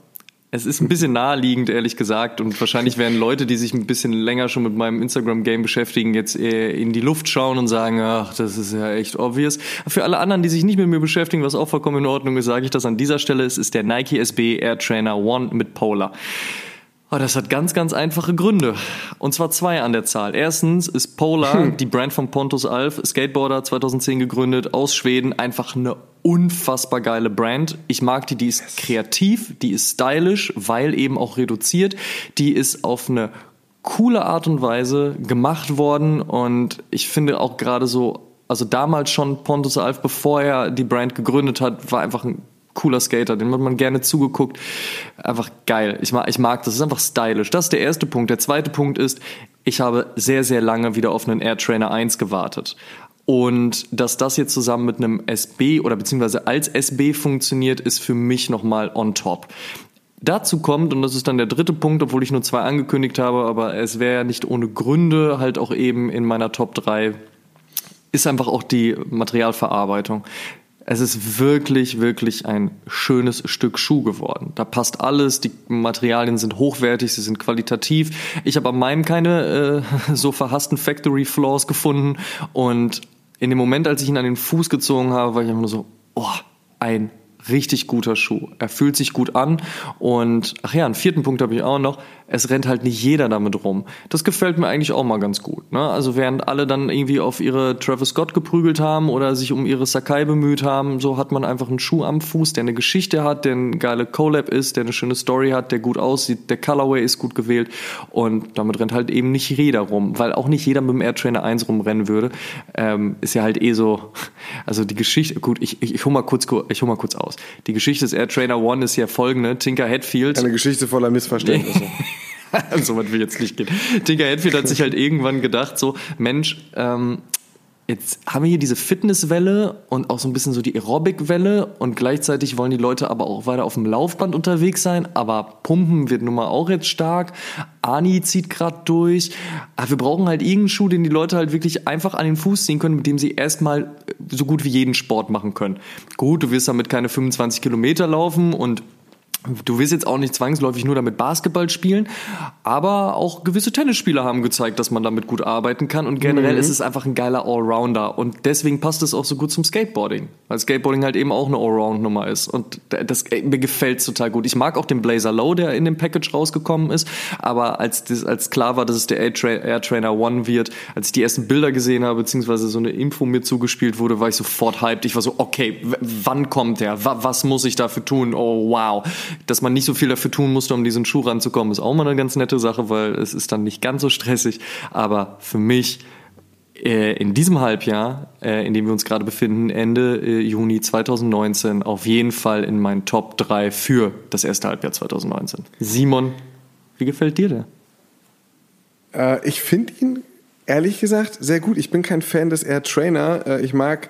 Es ist ein bisschen naheliegend, ehrlich gesagt. Und wahrscheinlich werden Leute, die sich ein bisschen länger schon mit meinem Instagram-Game beschäftigen, jetzt in die Luft schauen und sagen, ach, das ist ja echt obvious. Für alle anderen, die sich nicht mit mir beschäftigen, was auch vollkommen in Ordnung ist, sage ich das an dieser Stelle. Es ist der Nike SB Air Trainer One mit Polar. Oh, das hat ganz, ganz einfache Gründe. Und zwar zwei an der Zahl. Erstens ist Polar, hm. die Brand von Pontus Alf, Skateboarder 2010 gegründet, aus Schweden, einfach eine unfassbar geile Brand. Ich mag die, die ist yes. kreativ, die ist stylisch, weil eben auch reduziert. Die ist auf eine coole Art und Weise gemacht worden und ich finde auch gerade so, also damals schon Pontus Alf, bevor er die Brand gegründet hat, war einfach ein cooler Skater, den hat man gerne zugeguckt. Einfach geil. Ich mag, ich mag das. ist einfach stylisch. Das ist der erste Punkt. Der zweite Punkt ist, ich habe sehr, sehr lange wieder auf einen Air Trainer 1 gewartet. Und dass das jetzt zusammen mit einem SB oder beziehungsweise als SB funktioniert, ist für mich nochmal on top. Dazu kommt, und das ist dann der dritte Punkt, obwohl ich nur zwei angekündigt habe, aber es wäre ja nicht ohne Gründe halt auch eben in meiner Top 3, ist einfach auch die Materialverarbeitung. Es ist wirklich, wirklich ein schönes Stück Schuh geworden. Da passt alles, die Materialien sind hochwertig, sie sind qualitativ. Ich habe an meinem keine äh, so verhassten Factory Flaws gefunden und in dem Moment, als ich ihn an den Fuß gezogen habe, war ich einfach nur so, oh, ein richtig guter Schuh. Er fühlt sich gut an und ach ja, einen vierten Punkt habe ich auch noch es rennt halt nicht jeder damit rum. Das gefällt mir eigentlich auch mal ganz gut. Ne? Also während alle dann irgendwie auf ihre Travis Scott geprügelt haben oder sich um ihre Sakai bemüht haben, so hat man einfach einen Schuh am Fuß, der eine Geschichte hat, der eine geile Collab ist, der eine schöne Story hat, der gut aussieht, der Colorway ist gut gewählt und damit rennt halt eben nicht jeder rum, weil auch nicht jeder mit dem Air Trainer 1 rumrennen würde. Ähm, ist ja halt eh so, also die Geschichte, gut, ich, ich, ich hol mal kurz, ich hol mal kurz aus. Die Geschichte des Air Trainer 1 ist ja folgende, Tinker Hatfield. Eine Geschichte voller Missverständnisse. so weit will jetzt nicht gehen. Tinker Hatfield hat sich halt irgendwann gedacht, so, Mensch, ähm, jetzt haben wir hier diese Fitnesswelle und auch so ein bisschen so die Aerobic-Welle und gleichzeitig wollen die Leute aber auch weiter auf dem Laufband unterwegs sein, aber Pumpen wird nun mal auch jetzt stark. Ani zieht gerade durch. Aber wir brauchen halt irgendeinen Schuh, den die Leute halt wirklich einfach an den Fuß ziehen können, mit dem sie erstmal so gut wie jeden Sport machen können. Gut, du wirst damit keine 25 Kilometer laufen und Du willst jetzt auch nicht zwangsläufig nur damit Basketball spielen, aber auch gewisse Tennisspieler haben gezeigt, dass man damit gut arbeiten kann und generell mhm. ist es einfach ein geiler Allrounder und deswegen passt es auch so gut zum Skateboarding, weil Skateboarding halt eben auch eine Allround-Nummer ist und das mir gefällt total gut. Ich mag auch den Blazer Low, der in dem Package rausgekommen ist, aber als das, als klar war, dass es der Air Trainer One wird, als ich die ersten Bilder gesehen habe beziehungsweise so eine Info mir zugespielt wurde, war ich sofort hyped. Ich war so, okay, wann kommt der? Was muss ich dafür tun? Oh wow dass man nicht so viel dafür tun musste, um diesen Schuh ranzukommen, ist auch mal eine ganz nette Sache, weil es ist dann nicht ganz so stressig. Aber für mich äh, in diesem Halbjahr, äh, in dem wir uns gerade befinden, Ende äh, Juni 2019, auf jeden Fall in meinen Top 3 für das erste Halbjahr 2019. Simon, wie gefällt dir der? Äh, ich finde ihn ehrlich gesagt sehr gut. Ich bin kein Fan des Air Trainer. Ich mag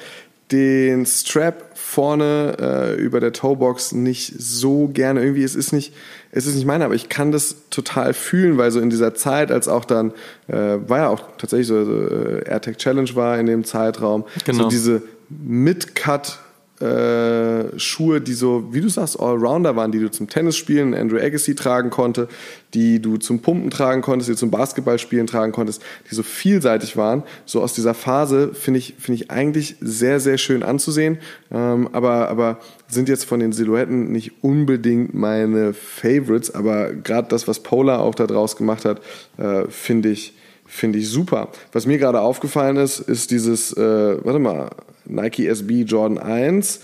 den Strap vorne äh, über der Toebox nicht so gerne. Irgendwie, es ist nicht, es ist nicht meine, aber ich kann das total fühlen, weil so in dieser Zeit, als auch dann, äh, war ja auch tatsächlich so, so äh, AirTag Challenge war in dem Zeitraum, genau. so diese Mid-Cut äh, Schuhe, die so, wie du sagst, Allrounder waren, die du zum Tennisspielen, Andrew Agassi tragen konnte, die du zum Pumpen tragen konntest, die du zum Basketballspielen tragen konntest, die so vielseitig waren. So aus dieser Phase finde ich, finde ich eigentlich sehr, sehr schön anzusehen, ähm, aber, aber sind jetzt von den Silhouetten nicht unbedingt meine Favorites, aber gerade das, was Polar auch da draus gemacht hat, äh, finde ich, finde ich super. Was mir gerade aufgefallen ist, ist dieses, äh, warte mal, Nike SB Jordan 1,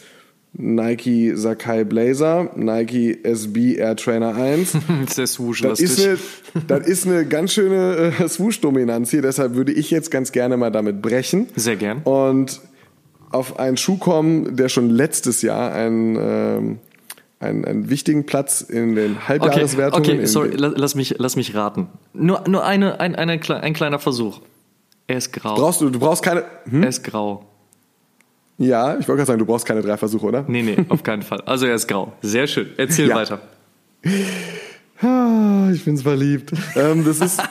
Nike Sakai Blazer, Nike SB Air Trainer 1. das ist der Swoosh das ist, eine, das ist eine ganz schöne äh, Swoosh-Dominanz hier, deshalb würde ich jetzt ganz gerne mal damit brechen. Sehr gern. Und auf einen Schuh kommen, der schon letztes Jahr ein ähm, einen, einen wichtigen Platz in den Halbjahreswertungen. Okay, okay sorry, lass mich, lass mich raten. Nur, nur eine, ein, eine, ein kleiner Versuch. Er ist grau. Brauchst du, du brauchst keine. Hm? Er ist grau. Ja, ich wollte gerade sagen, du brauchst keine drei Versuche, oder? Nee, nee, auf keinen Fall. Also er ist grau. Sehr schön. Erzähl ja. weiter. Ah, ich bin's verliebt. Ähm, das ist,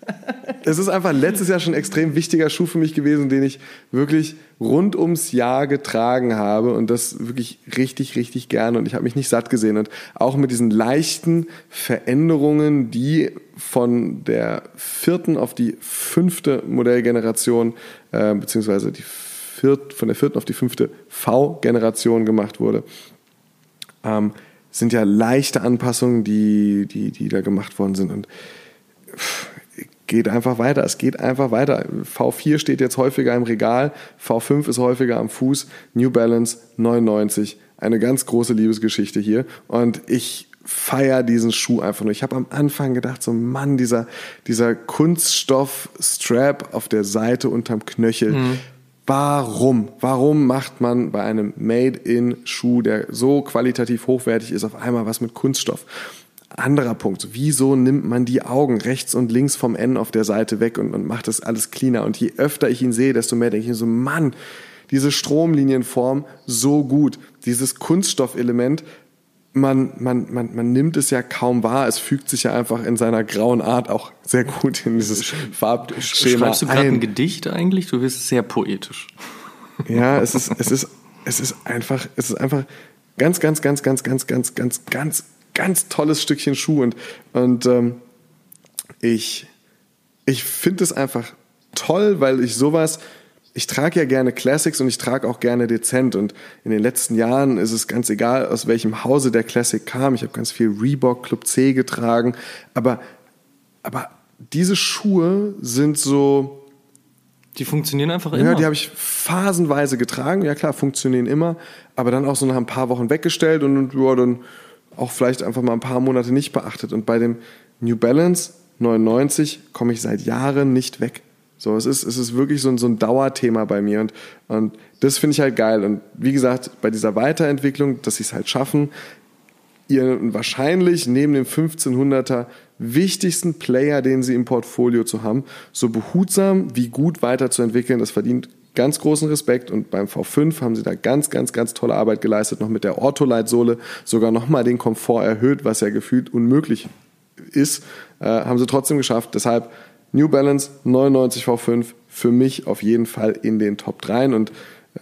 es ist einfach letztes Jahr schon ein extrem wichtiger Schuh für mich gewesen, den ich wirklich rund ums Jahr getragen habe und das wirklich richtig, richtig gerne und ich habe mich nicht satt gesehen und auch mit diesen leichten Veränderungen, die von der vierten auf die fünfte Modellgeneration äh, beziehungsweise die viert, von der vierten auf die fünfte V-Generation gemacht wurde, ähm, sind ja leichte Anpassungen, die, die, die da gemacht worden sind und pff, geht einfach weiter. Es geht einfach weiter. V4 steht jetzt häufiger im Regal, V5 ist häufiger am Fuß, New Balance 99. Eine ganz große Liebesgeschichte hier. Und ich feier diesen Schuh einfach nur. Ich habe am Anfang gedacht, so Mann, dieser, dieser Kunststoff-Strap auf der Seite unterm Knöchel. Mhm. Warum? Warum macht man bei einem Made-in-Schuh, der so qualitativ hochwertig ist, auf einmal was mit Kunststoff? Anderer Punkt, wieso nimmt man die Augen rechts und links vom N auf der Seite weg und, und macht das alles cleaner? Und je öfter ich ihn sehe, desto mehr denke ich mir so, Mann, diese Stromlinienform so gut, dieses Kunststoffelement, man, man, man, man nimmt es ja kaum wahr. Es fügt sich ja einfach in seiner grauen Art auch sehr gut in dieses Farbschema Schreibst du gerade ein Gedicht eigentlich? Du bist sehr poetisch. Ja, es ist, es ist, es ist einfach, es ist einfach ganz, ganz, ganz, ganz, ganz, ganz, ganz, ganz, ganz tolles Stückchen Schuh und, und ähm, ich, ich finde es einfach toll, weil ich sowas, ich trage ja gerne Classics und ich trage auch gerne dezent und in den letzten Jahren ist es ganz egal, aus welchem Hause der Classic kam. Ich habe ganz viel Reebok Club C getragen, aber, aber diese Schuhe sind so, die funktionieren einfach immer. Ja, die habe ich phasenweise getragen. Ja klar, funktionieren immer. Aber dann auch so nach ein paar Wochen weggestellt und ja, dann auch vielleicht einfach mal ein paar Monate nicht beachtet. Und bei dem New Balance 99 komme ich seit Jahren nicht weg. So, es ist, es ist wirklich so ein, so ein Dauerthema bei mir und, und das finde ich halt geil. Und wie gesagt, bei dieser Weiterentwicklung, dass sie es halt schaffen, ihren wahrscheinlich neben dem 1500er wichtigsten Player, den sie im Portfolio zu haben, so behutsam wie gut weiterzuentwickeln, das verdient ganz großen Respekt und beim V5 haben sie da ganz, ganz, ganz tolle Arbeit geleistet, noch mit der Ortho-Leitsohle sogar nochmal den Komfort erhöht, was ja gefühlt unmöglich ist, äh, haben sie trotzdem geschafft. Deshalb New Balance 99 V5 für mich auf jeden Fall in den Top 3 und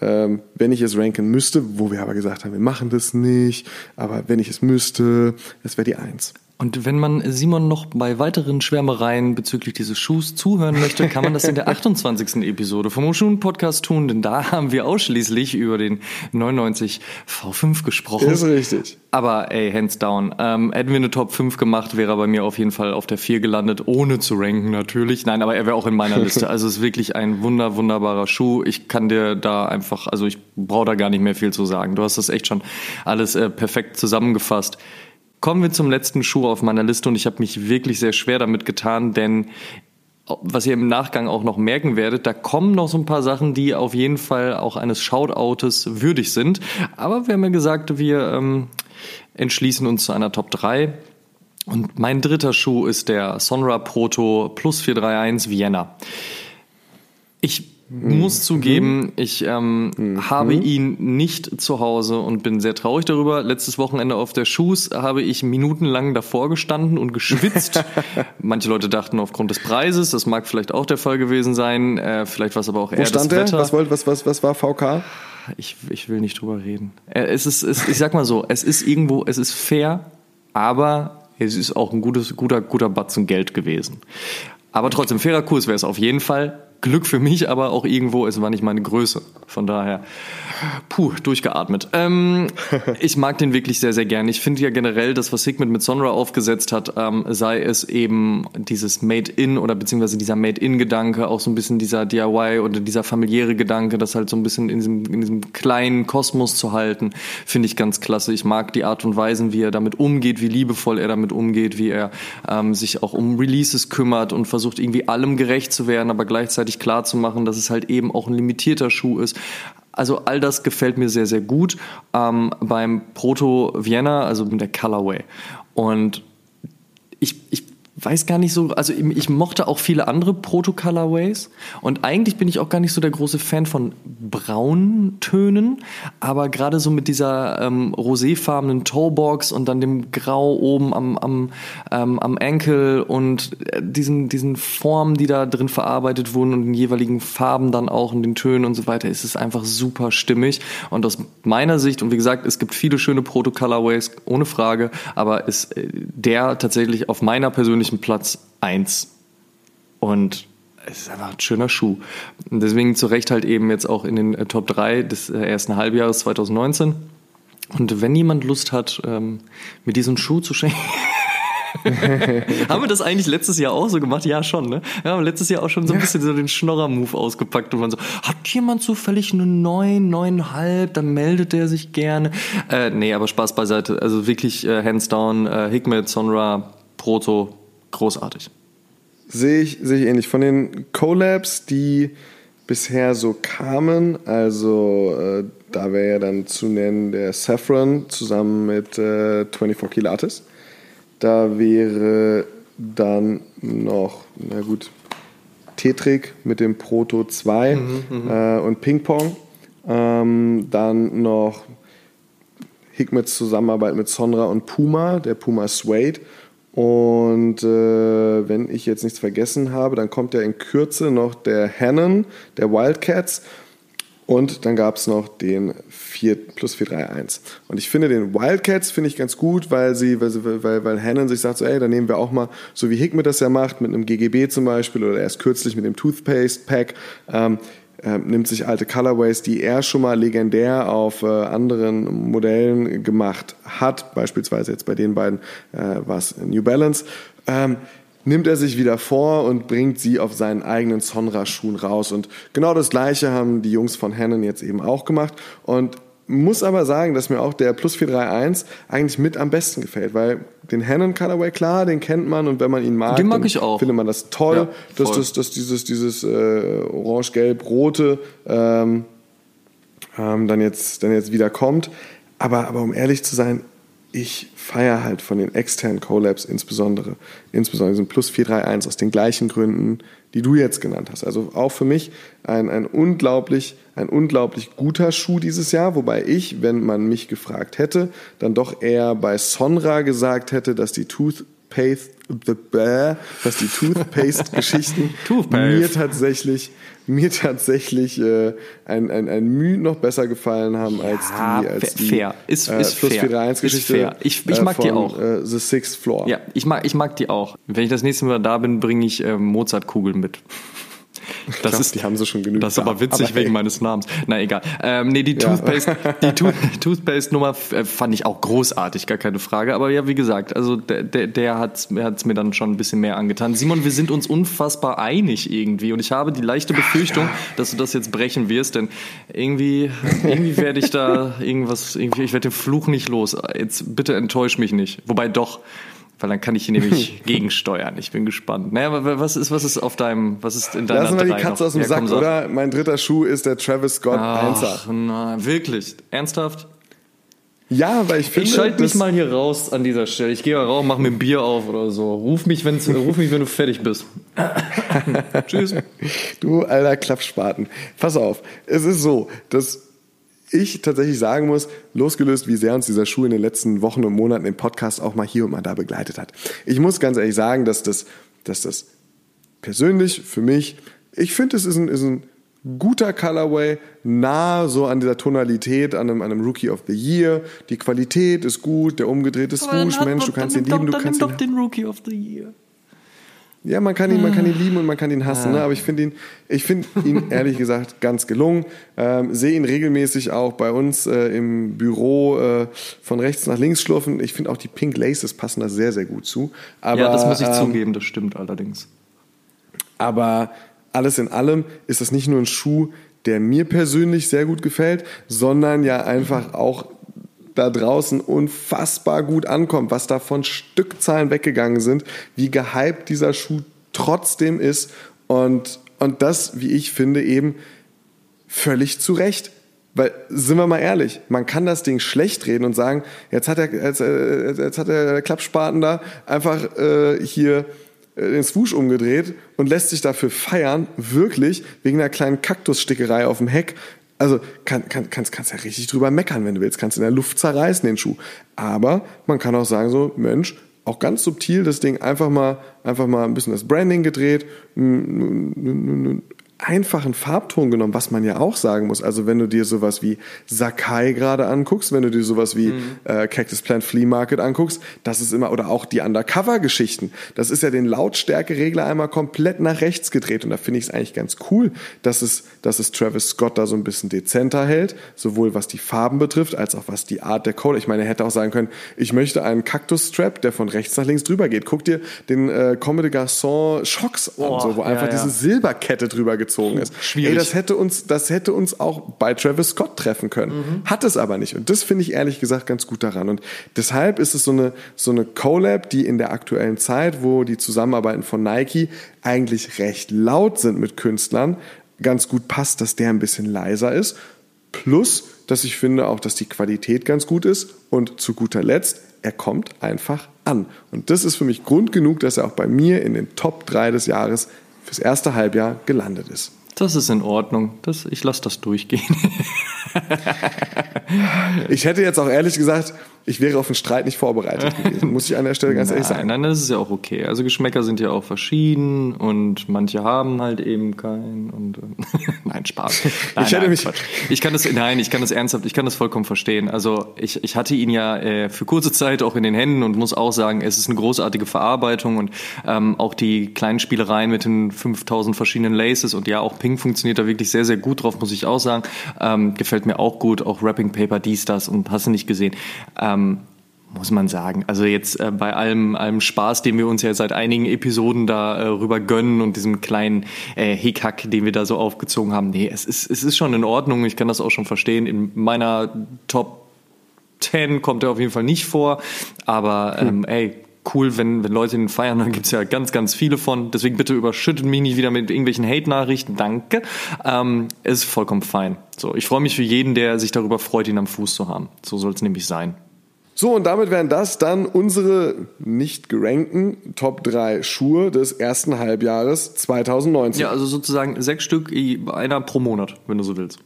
ähm, wenn ich es ranken müsste, wo wir aber gesagt haben, wir machen das nicht, aber wenn ich es müsste, das wäre die 1. Und wenn man Simon noch bei weiteren Schwärmereien bezüglich dieses Schuhs zuhören möchte, kann man das in der 28. Episode vom Schuhen Podcast tun, denn da haben wir ausschließlich über den 99 V5 gesprochen. Ist richtig. Aber ey, hands down. Ähm, hätten wir eine Top 5 gemacht, wäre er bei mir auf jeden Fall auf der 4 gelandet, ohne zu ranken natürlich. Nein, aber er wäre auch in meiner Liste. Also es ist wirklich ein wunder, wunderbarer Schuh. Ich kann dir da einfach, also ich brauche da gar nicht mehr viel zu sagen. Du hast das echt schon alles äh, perfekt zusammengefasst. Kommen wir zum letzten Schuh auf meiner Liste und ich habe mich wirklich sehr schwer damit getan, denn was ihr im Nachgang auch noch merken werdet, da kommen noch so ein paar Sachen, die auf jeden Fall auch eines Shoutoutes würdig sind. Aber wir haben ja gesagt, wir ähm, entschließen uns zu einer Top 3. Und mein dritter Schuh ist der Sonra Proto Plus 431 Vienna. Ich muss mhm. zugeben, ich ähm, mhm. habe ihn nicht zu Hause und bin sehr traurig darüber. Letztes Wochenende auf der Shoes habe ich minutenlang davor gestanden und geschwitzt. Manche Leute dachten aufgrund des Preises, das mag vielleicht auch der Fall gewesen sein. Äh, vielleicht war es aber auch eher Wo stand das der? Wetter. Was, wollt, was, was, was war VK? Ich, ich will nicht drüber reden. Äh, es ist, es, ich sag mal so, es ist irgendwo, es ist fair, aber es ist auch ein gutes, guter, guter Batzen Geld gewesen. Aber trotzdem, fairer Kurs wäre es auf jeden Fall. Glück für mich, aber auch irgendwo, es war nicht meine Größe. Von daher, puh, durchgeatmet. Ähm, ich mag den wirklich sehr, sehr gerne. Ich finde ja generell, das, was Higmet mit Sonra aufgesetzt hat, ähm, sei es eben dieses Made-in oder beziehungsweise dieser Made-in-Gedanke, auch so ein bisschen dieser DIY oder dieser familiäre Gedanke, das halt so ein bisschen in diesem, in diesem kleinen Kosmos zu halten, finde ich ganz klasse. Ich mag die Art und Weise, wie er damit umgeht, wie liebevoll er damit umgeht, wie er ähm, sich auch um Releases kümmert und versucht irgendwie allem gerecht zu werden, aber gleichzeitig klar zu machen, dass es halt eben auch ein limitierter Schuh ist. Also all das gefällt mir sehr, sehr gut ähm, beim Proto Vienna, also mit der Colorway. Und ich, ich weiß gar nicht so, also ich mochte auch viele andere Proto-Colorways. Und eigentlich bin ich auch gar nicht so der große Fan von Brauntönen, aber gerade so mit dieser ähm, roséfarbenen Toebox und dann dem Grau oben am, am, ähm, am Ankle und äh, diesen, diesen Formen, die da drin verarbeitet wurden und den jeweiligen Farben dann auch und den Tönen und so weiter, ist es einfach super stimmig. Und aus meiner Sicht, und wie gesagt, es gibt viele schöne Proto-Colorways, ohne Frage, aber ist äh, der tatsächlich auf meiner persönlichen persönlichen Platz 1. Und es ist einfach ein schöner Schuh. Und deswegen zu Recht halt eben jetzt auch in den äh, Top 3 des äh, ersten Halbjahres 2019. Und wenn jemand Lust hat, ähm, mir diesen Schuh zu schenken. haben wir das eigentlich letztes Jahr auch so gemacht? Ja, schon, ne? Wir haben letztes Jahr auch schon so ein bisschen so den Schnorrer-Move ausgepackt und man so, hat jemand zufällig eine 9, 9,5, dann meldet der sich gerne. Äh, nee, aber Spaß beiseite. Also wirklich äh, hands down, äh, Hikmet, Sonra, Proto, großartig. Sehe ich, sehe ich ähnlich. Von den Collabs, die bisher so kamen, also äh, da wäre ja dann zu nennen der Saffron zusammen mit äh, 24 Kilates. Da wäre dann noch, na gut, Tetrik mit dem Proto 2 mhm, mhm, äh, und Ping Pong. Ähm, dann noch Hikmets Zusammenarbeit mit Sonra und Puma, der Puma Suede und äh, wenn ich jetzt nichts vergessen habe, dann kommt ja in Kürze noch der Hannon, der Wildcats. Und dann gab es noch den 4 plus 431. Und ich finde den Wildcats finde ich ganz gut, weil sie, weil, weil, weil Hannon sich sagt, so, ey, dann nehmen wir auch mal, so wie Hickmet das ja macht, mit einem GGB zum Beispiel oder erst kürzlich mit dem Toothpaste Pack, ähm, äh, nimmt sich alte Colorways, die er schon mal legendär auf äh, anderen Modellen gemacht hat, beispielsweise jetzt bei den beiden äh, war New Balance, ähm, nimmt er sich wieder vor und bringt sie auf seinen eigenen Sonra-Schuhen raus. Und genau das Gleiche haben die Jungs von Hannon jetzt eben auch gemacht. Und muss aber sagen, dass mir auch der Plus 431 eigentlich mit am besten gefällt, weil den Hannon Colorway, klar, den kennt man und wenn man ihn mag, den mag ich auch. findet man das toll, ja, dass, das, dass dieses, dieses äh, orange-gelb-rote ähm, ähm, dann, jetzt, dann jetzt wieder kommt. Aber, aber um ehrlich zu sein, ich feiere halt von den externen Collabs insbesondere, insbesondere diesen Plus 431 aus den gleichen Gründen, die du jetzt genannt hast. Also auch für mich ein, ein, unglaublich, ein unglaublich guter Schuh dieses Jahr, wobei ich, wenn man mich gefragt hätte, dann doch eher bei Sonra gesagt hätte, dass die Toothpaste, dass die Toothpaste-Geschichten mir tatsächlich mir tatsächlich äh, ein, ein, ein Mühe noch besser gefallen haben ja, als die als die fair. Ist, äh, ist Plus fair. Geschichte. Ist fair. Ich, ich mag äh, von, die auch. Äh, The Sixth Floor. Ja, ich mag, ich mag die auch. Wenn ich das nächste Mal da bin, bringe ich äh, Mozartkugeln mit. Das glaub, ist, die haben sie schon genug. Das ist aber witzig aber, wegen ey. meines Namens. Na egal. Ähm, nee, die Toothpaste, die Toothpaste Nummer äh, fand ich auch großartig, gar keine Frage. Aber ja, wie gesagt, also der, der, der hat es mir dann schon ein bisschen mehr angetan. Simon, wir sind uns unfassbar einig irgendwie und ich habe die leichte Befürchtung, ja. dass du das jetzt brechen wirst, denn irgendwie, irgendwie werde ich da irgendwas, irgendwie, ich werde den Fluch nicht los. Jetzt bitte enttäusch mich nicht. Wobei doch weil dann kann ich hier nämlich gegensteuern. Ich bin gespannt. Naja, aber was ist, was ist auf deinem, was ist in deiner Lassen wir die Katze noch? aus dem ja, Sack, oder? Mein dritter Schuh ist der Travis Scott Ach, 1 na, wirklich? Ernsthaft? Ja, weil ich finde. Ich schalte mich mal hier raus an dieser Stelle. Ich gehe mal raus, mach mir ein Bier auf oder so. Ruf mich, wenn's, ruf mich, wenn du fertig bist. Tschüss. Du alter Klappspaten. Pass auf. Es ist so, dass ich tatsächlich sagen muss, losgelöst, wie sehr uns dieser Schuh in den letzten Wochen und Monaten im Podcast auch mal hier und mal da begleitet hat. Ich muss ganz ehrlich sagen, dass das, dass das persönlich für mich, ich finde, es ist ein, ist ein guter Colorway, nah so an dieser Tonalität, an einem, an einem Rookie of the Year. Die Qualität ist gut, der umgedrehte Swoosh, Mensch, du kannst ihn lieben, du kannst ihn. doch den Rookie of the Year. Ja, man kann ihn, man kann ihn lieben und man kann ihn hassen, ne? aber ich finde ihn, ich finde ihn ehrlich gesagt ganz gelungen. Ähm, Sehe ihn regelmäßig auch bei uns äh, im Büro äh, von rechts nach links schlurfen. Ich finde auch die Pink Laces passen da sehr, sehr gut zu. Aber, ja, das muss ich ähm, zugeben, das stimmt allerdings. Aber alles in allem ist das nicht nur ein Schuh, der mir persönlich sehr gut gefällt, sondern ja einfach auch da draußen unfassbar gut ankommt, was da von Stückzahlen weggegangen sind, wie gehypt dieser Schuh trotzdem ist und, und das, wie ich finde, eben völlig zu Recht. Weil, sind wir mal ehrlich, man kann das Ding schlecht reden und sagen, jetzt hat der, jetzt, äh, jetzt hat der Klappspaten da einfach äh, hier äh, den Swoosh umgedreht und lässt sich dafür feiern, wirklich, wegen einer kleinen Kaktusstickerei auf dem Heck, also kann, kann, kannst, kannst ja richtig drüber meckern, wenn du willst. Kannst in der Luft zerreißen den Schuh. Aber man kann auch sagen so, Mensch, auch ganz subtil das Ding einfach mal, einfach mal ein bisschen das Branding gedreht, einfachen Farbton genommen, was man ja auch sagen muss. Also wenn du dir sowas wie Sakai gerade anguckst, wenn du dir sowas wie mhm. äh, Cactus Plant Flea Market anguckst, das ist immer, oder auch die Undercover-Geschichten, das ist ja den Lautstärkeregler einmal komplett nach rechts gedreht. Und da finde ich es eigentlich ganz cool, dass es, dass es Travis Scott da so ein bisschen dezenter hält, sowohl was die Farben betrifft, als auch was die Art der Code. Ich meine, er hätte auch sagen können, ich möchte einen Cactus-Strap, der von rechts nach links drüber geht. Guck dir den äh, Comme de Garçon Shocks an, oh, so, wo ja, einfach ja. diese Silberkette drüber gezogen gezogen ist. Schwierig. Ey, das hätte uns, das hätte uns auch bei Travis Scott treffen können. Mhm. Hat es aber nicht. Und das finde ich ehrlich gesagt ganz gut daran. Und deshalb ist es so eine, so eine Collab, die in der aktuellen Zeit, wo die Zusammenarbeiten von Nike eigentlich recht laut sind mit Künstlern, ganz gut passt, dass der ein bisschen leiser ist. Plus, dass ich finde auch, dass die Qualität ganz gut ist. Und zu guter Letzt, er kommt einfach an. Und das ist für mich Grund genug, dass er auch bei mir in den Top 3 des Jahres fürs erste Halbjahr gelandet ist. Das ist in Ordnung. Das, ich lasse das durchgehen. ich hätte jetzt auch ehrlich gesagt ich wäre auf den Streit nicht vorbereitet gewesen, muss ich an der Stelle ganz nein, ehrlich sagen. Nein, das ist ja auch okay. Also Geschmäcker sind ja auch verschieden und manche haben halt eben keinen und nein, Spaß. Nein, ich nein, mich Quatsch. Ich kann das nein, ich kann das ernsthaft, ich kann das vollkommen verstehen. Also ich, ich hatte ihn ja äh, für kurze Zeit auch in den Händen und muss auch sagen, es ist eine großartige Verarbeitung und ähm, auch die kleinen Spielereien mit den 5000 verschiedenen Laces und ja, auch Pink funktioniert da wirklich sehr, sehr gut drauf, muss ich auch sagen. Ähm, gefällt mir auch gut, auch Wrapping Paper, dies, das und hast du nicht gesehen. Ähm, ähm, muss man sagen. Also jetzt äh, bei allem, allem Spaß, den wir uns ja seit einigen Episoden da äh, rüber gönnen und diesem kleinen äh, Hickhack, den wir da so aufgezogen haben. Nee, es ist, es ist schon in Ordnung. Ich kann das auch schon verstehen. In meiner Top 10 kommt er auf jeden Fall nicht vor. Aber hm. ähm, ey, cool, wenn, wenn Leute ihn feiern, dann gibt's ja ganz, ganz viele von. Deswegen bitte überschüttet mich nicht wieder mit irgendwelchen Hate-Nachrichten. Danke. Ähm, es ist vollkommen fein. So, ich freue mich für jeden, der sich darüber freut, ihn am Fuß zu haben. So soll es nämlich sein. So, und damit wären das dann unsere nicht gerankten Top 3 Schuhe des ersten Halbjahres 2019. Ja, also sozusagen sechs Stück, einer pro Monat, wenn du so willst.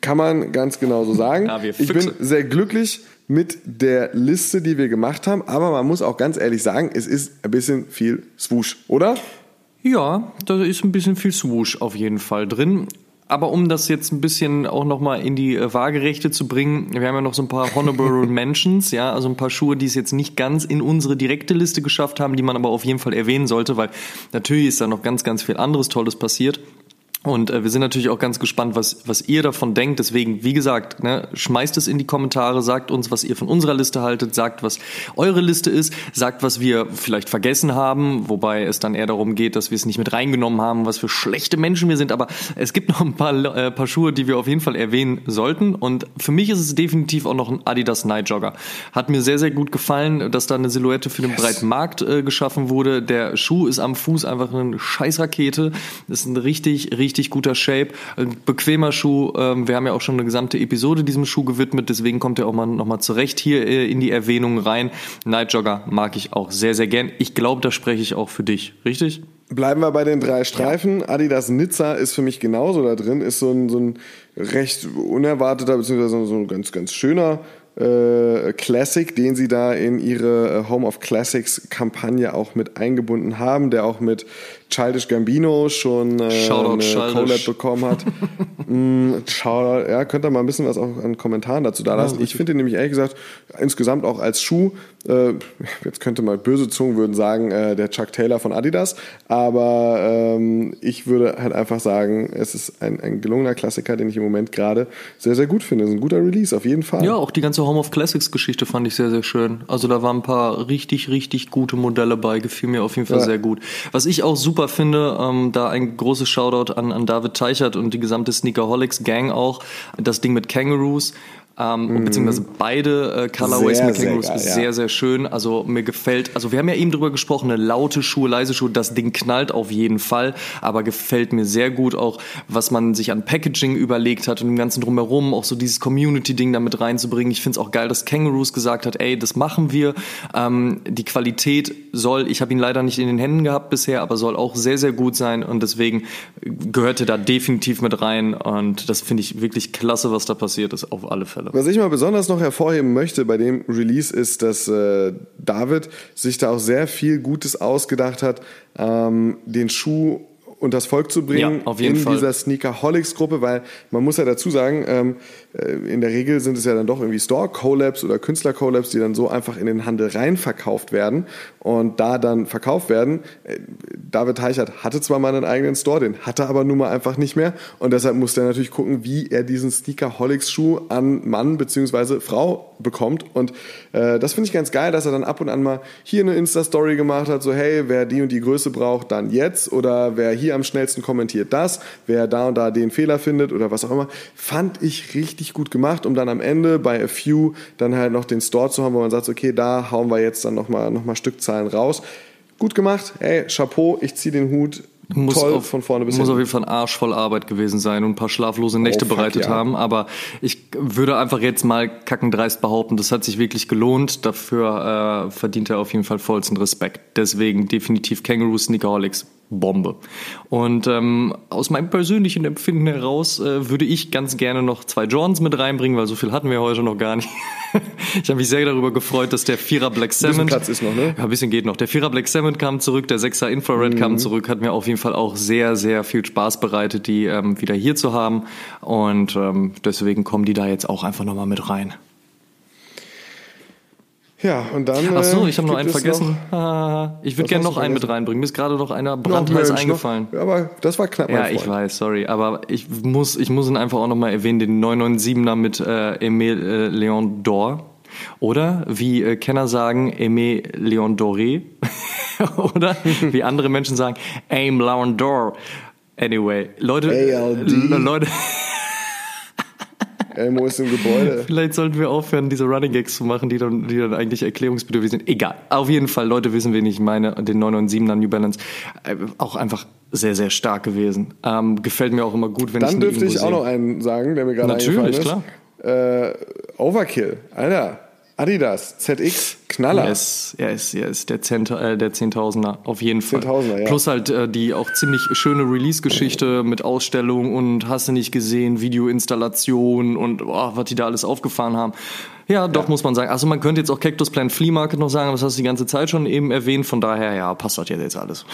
Kann man ganz genau so sagen. Ja, ich bin sehr glücklich mit der Liste, die wir gemacht haben, aber man muss auch ganz ehrlich sagen, es ist ein bisschen viel Swoosh, oder? Ja, da ist ein bisschen viel Swoosh auf jeden Fall drin. Aber um das jetzt ein bisschen auch nochmal in die äh, Waagerechte zu bringen, wir haben ja noch so ein paar Honorable Mentions, ja, also ein paar Schuhe, die es jetzt nicht ganz in unsere direkte Liste geschafft haben, die man aber auf jeden Fall erwähnen sollte, weil natürlich ist da noch ganz, ganz viel anderes Tolles passiert. Und äh, wir sind natürlich auch ganz gespannt, was, was ihr davon denkt. Deswegen, wie gesagt, ne, schmeißt es in die Kommentare, sagt uns, was ihr von unserer Liste haltet, sagt, was eure Liste ist, sagt, was wir vielleicht vergessen haben, wobei es dann eher darum geht, dass wir es nicht mit reingenommen haben, was für schlechte Menschen wir sind. Aber es gibt noch ein paar, äh, paar Schuhe, die wir auf jeden Fall erwähnen sollten. Und für mich ist es definitiv auch noch ein Adidas Night Jogger. Hat mir sehr, sehr gut gefallen, dass da eine Silhouette für den Yes. breiten Markt äh, geschaffen wurde. Der Schuh ist am Fuß einfach eine Scheißrakete. Das ist ein richtig, richtig guter Shape. Ein bequemer Schuh. Ähm, wir haben ja auch schon eine gesamte Episode diesem Schuh gewidmet, deswegen kommt er auch mal nochmal zurecht hier äh, in die Erwähnung rein. Night Jogger mag ich auch sehr, sehr gern. Ich glaube, da spreche ich auch für dich, richtig? Bleiben wir bei den drei Streifen. Adidas Nizza ist für mich genauso da drin. Ist so ein, so ein recht unerwarteter, beziehungsweise so ein ganz, ganz schöner äh, Classic, den sie da in ihre äh, Home of Classics Kampagne auch mit eingebunden haben, der auch mit Childish Gambino schon äh, Shoutout, eine. Collab bekommen hat. mm, Shoutout, ja, könnt ihr mal ein bisschen was auch an Kommentaren dazu da lassen. ich finde nämlich ehrlich gesagt insgesamt auch als Schuh, äh, jetzt könnte mal böse Zungen würden sagen, äh, der Chuck Taylor von Adidas, aber ähm, ich würde halt einfach sagen, es ist ein, ein gelungener Klassiker, den ich im Moment gerade sehr, sehr gut finde. Es ist ein guter Release, auf jeden Fall. Ja, auch die ganze Home of Classics Geschichte fand ich sehr, sehr schön. Also da waren ein paar richtig, richtig gute Modelle bei, gefiel mir auf jeden Fall Ja. sehr gut. Was ich auch super finde, ähm, da ein großes Shoutout an, an David Teichert und die gesamte Sneakerholics Gang auch, das Ding mit Kangaroos. Ähm, Beziehungsweise beide äh, Colorways Sehr, mit sehr Kangaroos geil, ist ja. sehr, sehr schön. Also mir gefällt, also wir haben ja eben drüber gesprochen, eine laute Schuhe, leise Schuhe, das Ding knallt auf jeden Fall, aber gefällt mir sehr gut auch, was man sich an Packaging überlegt hat und dem ganzen drumherum, auch so dieses Community-Ding damit reinzubringen. Ich finde es auch geil, dass Kangaroos gesagt hat, ey, das machen wir. Ähm, die Qualität soll, ich habe ihn leider nicht in den Händen gehabt bisher, aber soll auch sehr, sehr gut sein und deswegen gehörte da definitiv mit rein und das finde ich wirklich klasse, was da passiert ist, auf alle Fälle. Was ich mal besonders noch hervorheben möchte bei dem Release ist, dass äh, David sich da auch sehr viel Gutes ausgedacht hat, ähm, den Schuh und das Volk zu bringen Ja, auf jeden in Fall. dieser Sneakerholics-Gruppe, weil man muss ja dazu sagen, ähm, äh, in der Regel sind es ja dann doch irgendwie Store-Collabs oder Künstler-Collabs, die dann so einfach in den Handel rein verkauft werden und da dann verkauft werden. Äh, David Teichert hatte zwar mal einen eigenen Store, den hatte aber nun mal einfach nicht mehr und deshalb musste er natürlich gucken, wie er diesen Sneaker-Holics-Schuh an Mann bzw. Frau bekommt und äh, das finde ich ganz geil, dass er dann ab und an mal hier eine Insta-Story gemacht hat, so hey, wer die und die Größe braucht, dann jetzt oder wer hier am schnellsten kommentiert das, wer da und da den Fehler findet oder was auch immer, fand ich richtig gut gemacht, um dann am Ende bei A Few dann halt noch den Store zu haben, wo man sagt, okay, da hauen wir jetzt dann nochmal noch mal Stückzahlen raus. Gut gemacht, hey, Chapeau, ich ziehe den Hut, muss toll auf, von vorne bis Muss auf hinten. jeden Fall ein Arsch voll Arbeit gewesen sein und ein paar schlaflose Nächte Oh, bereitet ja. haben. Aber ich würde einfach jetzt mal kackendreist behaupten, das hat sich wirklich gelohnt. Dafür äh, verdient er auf jeden Fall vollsten Respekt. Deswegen definitiv Kangaroo Sneakerholics. Bombe. Und ähm, aus meinem persönlichen Empfinden heraus äh, würde ich ganz gerne noch zwei Jordans mit reinbringen, weil so viel hatten wir heute noch gar nicht. ich habe mich sehr darüber gefreut, dass der Vierer Black Salmon Platz ist noch, ne? ja, ein bisschen geht noch. Der Vierer Black Salmon kam zurück, der Sechser Infrared Mhm. kam zurück, hat mir auf jeden Fall auch sehr, sehr viel Spaß bereitet, die ähm, wieder hier zu haben. Und ähm, deswegen kommen die da jetzt auch einfach nochmal mit rein. Ja, und dann. Ach so, äh, ich habe noch einen es vergessen. Ah, ich würde gerne noch einen mit reinbringen. Mir ist gerade noch einer Noch, brandheiß Mensch, eingefallen. Noch, aber das war knapp, mein Ja, ich weiß, sorry. Aber ich muss, ich muss ihn einfach auch nochmal erwähnen, den 997er mit äh, Aimé äh, Leon d'Or. Oder wie äh, Kenner sagen, Aimé Leon Doré. Oder wie andere Menschen sagen, Aim Leon d'Or. Anyway, Leute, ALD. Leute, Elmo ist im Gebäude. vielleicht sollten wir aufhören, diese Running Gags zu machen, die dann, die dann eigentlich erklärungsbedürftig sind. Egal. Auf jeden Fall, Leute wissen, wen ich meine. Den 997er New Balance. Äh, auch einfach sehr, sehr stark gewesen. Ähm, gefällt mir auch immer gut, wenn ich Dann dürfte ich auch sehe. noch einen sagen, der mir gerade Natürlich, eingefallen ist. Äh, Overkill, Alter. Adidas ZX Knaller. Er ist, er ist, er ist der, Zehnt, äh, der Zehntausender auf jeden Fall. Zehntausender, ja. Plus halt äh, die auch ziemlich schöne Release-Geschichte mit Ausstellung und hast du nicht gesehen, Videoinstallation und oh, was die da alles aufgefahren haben. Ja, doch, ja. muss man sagen. Also man könnte jetzt auch Cactus Plant Flea Market noch sagen, aber das hast du die ganze Zeit schon eben erwähnt. Von daher, ja, passt das jetzt alles.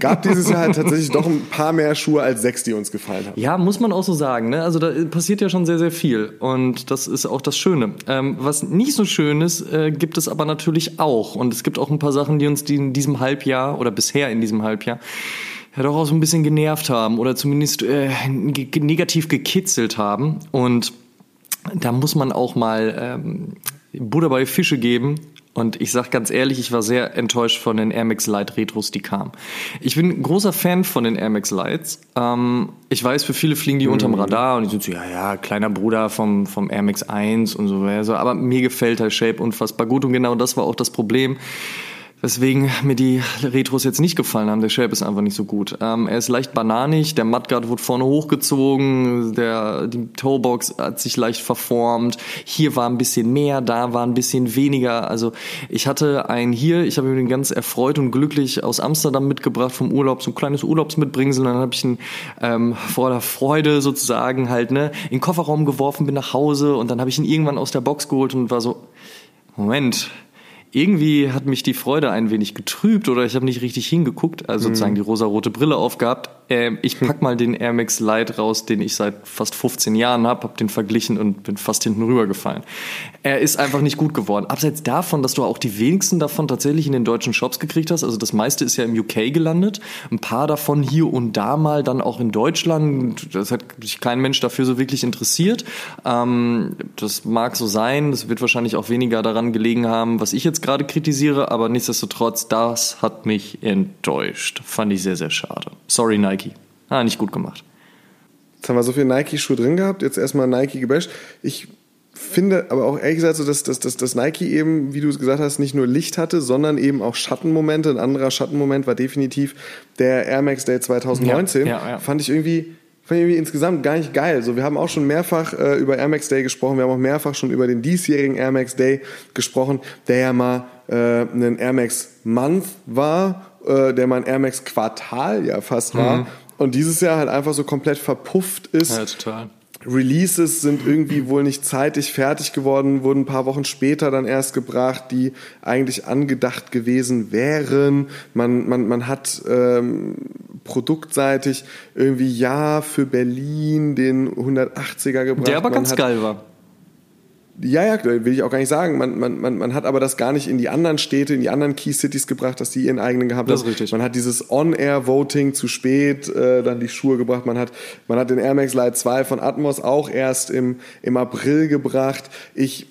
Gab dieses Jahr halt tatsächlich doch ein paar mehr Schuhe als sechs, die uns gefallen haben. Ja, muss man auch so sagen. Ne? Also da passiert ja schon sehr, sehr viel. Und das ist auch das Schöne. Ähm, was nicht so schön ist, äh, gibt es aber natürlich auch. Und es gibt auch ein paar Sachen, die uns die in diesem Halbjahr oder bisher in diesem Halbjahr ja doch auch so ein bisschen genervt haben oder zumindest äh, negativ gekitzelt haben. Und da muss man auch mal ähm, Buddha bei Fische geben und ich sag ganz ehrlich, ich war sehr enttäuscht von den Air Max Light Retros, die kamen. Ich bin großer Fan von den Air Max Lights. Ähm, ich weiß, für viele fliegen die mhm. unterm Radar und die sind so, ja, ja, kleiner Bruder vom, vom Air Max 1 und so. Aber mir gefällt der Shape unfassbar gut und genau das war auch das Problem Weswegen mir die Retros jetzt nicht gefallen haben. Der Shape ist einfach nicht so gut. Ähm, er ist leicht bananig, der Mudguard wurde vorne hochgezogen, der, die Toebox hat sich leicht verformt. Hier war ein bisschen mehr, da war ein bisschen weniger. Also ich hatte einen hier, ich habe ihn ganz erfreut und glücklich aus Amsterdam mitgebracht vom Urlaub, so ein kleines Urlaubsmitbringsel. Dann habe ich ihn ähm, vor der Freude sozusagen halt ne in den Kofferraum geworfen, bin nach Hause und dann habe ich ihn irgendwann aus der Box geholt und war so, Moment, irgendwie hat mich die Freude ein wenig getrübt oder ich habe nicht richtig hingeguckt, also sozusagen mhm. die rosa-rote Brille aufgehabt. Ähm, ich pack mal den Air Max Lite raus, den ich seit fast 15 Jahren habe, habe den verglichen und bin fast hinten rübergefallen. Er ist einfach nicht gut geworden. Abseits davon, dass du auch die wenigsten davon tatsächlich in den deutschen Shops gekriegt hast, also das meiste ist ja im UK gelandet, ein paar davon hier und da mal dann auch in Deutschland. Das hat sich kein Mensch dafür so wirklich interessiert. Ähm, das mag so sein, das wird wahrscheinlich auch weniger daran gelegen haben, was ich jetzt gerade kritisiere, aber nichtsdestotrotz, das hat mich enttäuscht. Fand ich sehr, sehr schade. Sorry, Nike. Ah, nicht gut gemacht. Jetzt haben wir so viele Nike-Schuhe drin gehabt, jetzt erstmal Nike gebasht. Ich finde aber auch ehrlich gesagt so, dass, dass, dass, dass Nike eben, wie du es gesagt hast, nicht nur Licht hatte, sondern eben auch Schattenmomente. Ein anderer Schattenmoment war definitiv der Air Max Day 2019. Ja, ja, ja. Fand ich irgendwie fand ich irgendwie insgesamt gar nicht geil. So, wir haben auch schon mehrfach äh, über Air Max Day gesprochen, wir haben auch mehrfach schon über den diesjährigen Air Max Day gesprochen, der ja mal äh, ein Air Max Month war äh, der mein Air Max Quartal ja fast war. Mhm. Und dieses Jahr halt einfach so komplett verpufft ist. Ja, total. Releases sind irgendwie wohl nicht zeitig fertig geworden, wurden ein paar Wochen später dann erst gebracht, die eigentlich angedacht gewesen wären. Man, man, man hat ähm, produktseitig irgendwie ja für Berlin den 180er gebracht. Der aber man ganz geil war. Ja, ja, will ich auch gar nicht sagen. Man, man, man, man hat aber das gar nicht in die anderen Städte, in die anderen Key Cities gebracht, dass die ihren eigenen gehabt haben. Das ist richtig. Man hat dieses On-Air-Voting zu spät äh, dann die Schuhe gebracht. Man hat, man hat den Air Max Lite 2 von Atmos auch erst im, im April gebracht. Ich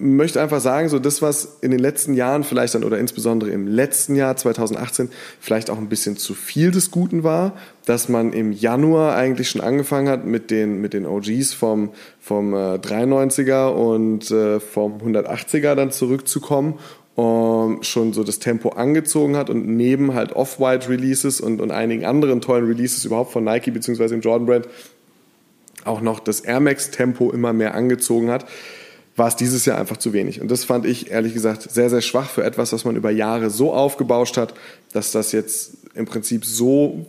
möchte einfach sagen, so das, was in den letzten Jahren vielleicht dann oder insbesondere im letzten Jahr 2018 vielleicht auch ein bisschen zu viel des Guten war, dass man im Januar eigentlich schon angefangen hat mit den, mit den OGs vom, vom äh, 93er und äh, vom 180er dann zurückzukommen um, schon so das Tempo angezogen hat und neben halt Off-White Releases und, und einigen anderen tollen Releases überhaupt von Nike bzw. im Jordan Brand auch noch das Air Max Tempo immer mehr angezogen hat war es dieses Jahr einfach zu wenig. Und das fand ich ehrlich gesagt sehr, sehr schwach für etwas, was man über Jahre so aufgebauscht hat, dass das jetzt im Prinzip so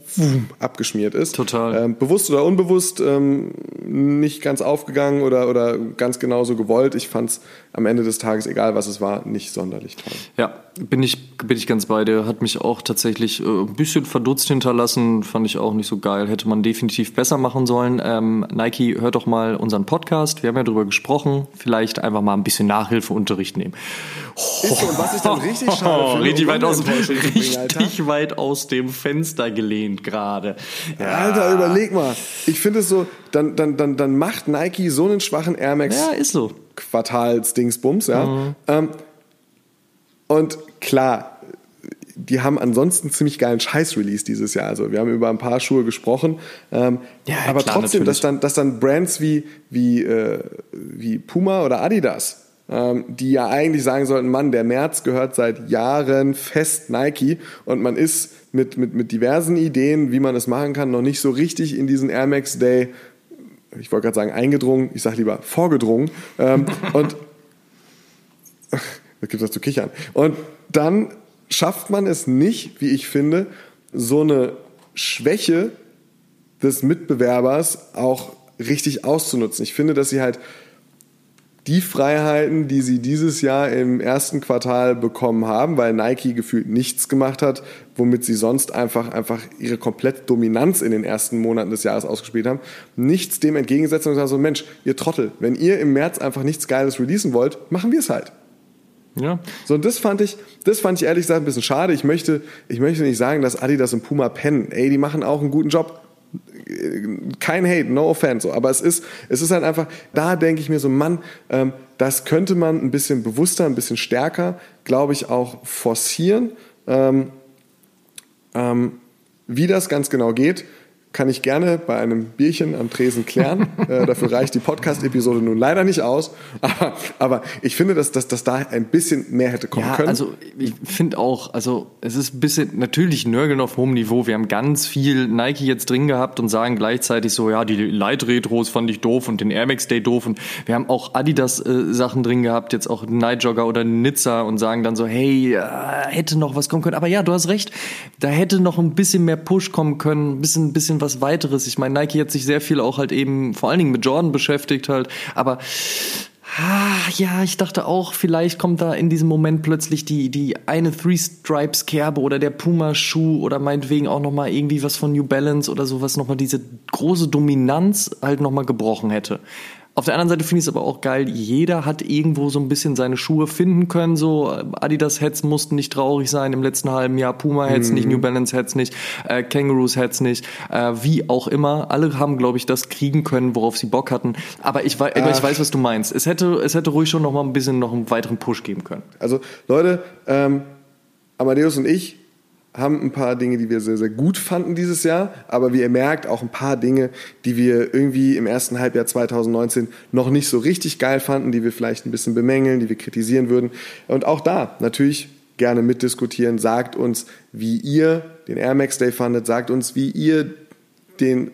abgeschmiert ist. Total. Ähm, bewusst oder unbewusst ähm, nicht ganz aufgegangen oder, oder ganz genauso gewollt. Ich fand es am Ende des Tages, egal was es war, nicht sonderlich toll. Ja, bin ich, bin ich ganz bei dir. Hat mich auch tatsächlich äh, ein bisschen verdutzt hinterlassen. Fand ich auch nicht so geil. Hätte man definitiv besser machen sollen. Ähm, Nike, hört doch mal unseren Podcast. Wir haben ja darüber gesprochen. Vielleicht einfach mal ein bisschen Nachhilfeunterricht nehmen. Ist so, und was ich dann richtig schade finde, richtig, weit aus, richtig weit aus dem Fenster gelehnt gerade. Ja. Alter, überleg mal. Ich finde es so, dann, dann, dann, dann macht Nike so einen schwachen Air Max. Ja, ist so. Quartalsdingsbums, ja. Mhm. Ähm, und klar, die haben ansonsten ziemlich geilen Scheiß-Release dieses Jahr. Also wir haben über ein paar Schuhe gesprochen. Ähm, ja, aber klar, trotzdem, dass dann, dass dann Brands wie, wie, äh, wie Puma oder Adidas ähm, die ja eigentlich sagen sollten, Mann, der März gehört seit Jahren fest Nike und man ist mit, mit, mit diversen Ideen, wie man es machen kann, noch nicht so richtig in diesen Air Max Day, ich wollte gerade sagen eingedrungen, ich sage lieber vorgedrungen. Ähm, und das gibt was zu kichern. Und dann schafft man es nicht, wie ich finde, so eine Schwäche des Mitbewerbers auch richtig auszunutzen. Ich finde, dass sie halt die Freiheiten, die sie dieses Jahr im ersten Quartal bekommen haben, weil Nike gefühlt nichts gemacht hat, womit sie sonst einfach, einfach ihre komplette Dominanz in den ersten Monaten des Jahres ausgespielt haben, nichts dem entgegengesetzt und gesagt so, Mensch, ihr Trottel, wenn ihr im März einfach nichts Geiles releasen wollt, machen wir es halt. Ja. So, und das fand ich, das fand ich ehrlich gesagt ein bisschen schade. Ich möchte, ich möchte nicht sagen, dass Adidas und Puma pennen. Ey, die machen auch einen guten Job kein Hate, no offense, aber es ist, es ist halt einfach, da denke ich mir so, Mann, ähm, das könnte man ein bisschen bewusster, ein bisschen stärker, glaube ich, auch forcieren. Ähm, ähm, wie das ganz genau geht, kann ich gerne bei einem Bierchen am Tresen klären. äh, dafür reicht die Podcast-Episode nun leider nicht aus. Aber, aber ich finde, dass, dass, dass da ein bisschen mehr hätte kommen ja, können. Also ich finde auch, also es ist ein bisschen natürlich Nörgeln auf hohem Niveau. Wir haben ganz viel Nike jetzt drin gehabt und sagen gleichzeitig so, ja, die Light Retros fand ich doof und den Air Max Day doof. Und wir haben auch Adidas äh, Sachen drin gehabt, jetzt auch Night Jogger oder Nizza und sagen dann so, hey, äh, hätte noch was kommen können. Aber ja, du hast recht, da hätte noch ein bisschen mehr Push kommen können, ein bisschen, ein bisschen was weiteres. Ich meine, Nike hat sich sehr viel auch halt eben vor allen Dingen mit Jordan beschäftigt halt, aber Ah, ja, ich dachte auch, vielleicht kommt da in diesem Moment plötzlich die, die eine Three Stripes Kerbe oder der Puma Schuh oder meinetwegen auch nochmal irgendwie was von New Balance oder sowas nochmal diese große Dominanz halt nochmal gebrochen hätte. Auf der anderen Seite finde ich es aber auch geil, jeder hat irgendwo so ein bisschen seine Schuhe finden können. So Adidas Heads mussten nicht traurig sein im letzten halben Jahr, Puma Heads mhm. nicht, New Balance Heads nicht, äh, Kangaroos Heads nicht, äh, wie auch immer. Alle haben, glaube ich, das kriegen können, worauf sie Bock hatten. Aber ich, aber ich weiß, was du meinst. Es hätte, es hätte ruhig schon noch mal ein bisschen noch einen weiteren Push geben können. Also Leute, ähm, Amadeus und ich haben ein paar Dinge, die wir sehr, sehr gut fanden dieses Jahr, aber wie ihr merkt, auch ein paar Dinge, die wir irgendwie im ersten Halbjahr 2019 noch nicht so richtig geil fanden, die wir vielleicht ein bisschen bemängeln, die wir kritisieren würden. Und auch da natürlich gerne mitdiskutieren. Sagt uns, wie ihr den Air Max Day fandet, sagt uns, wie ihr den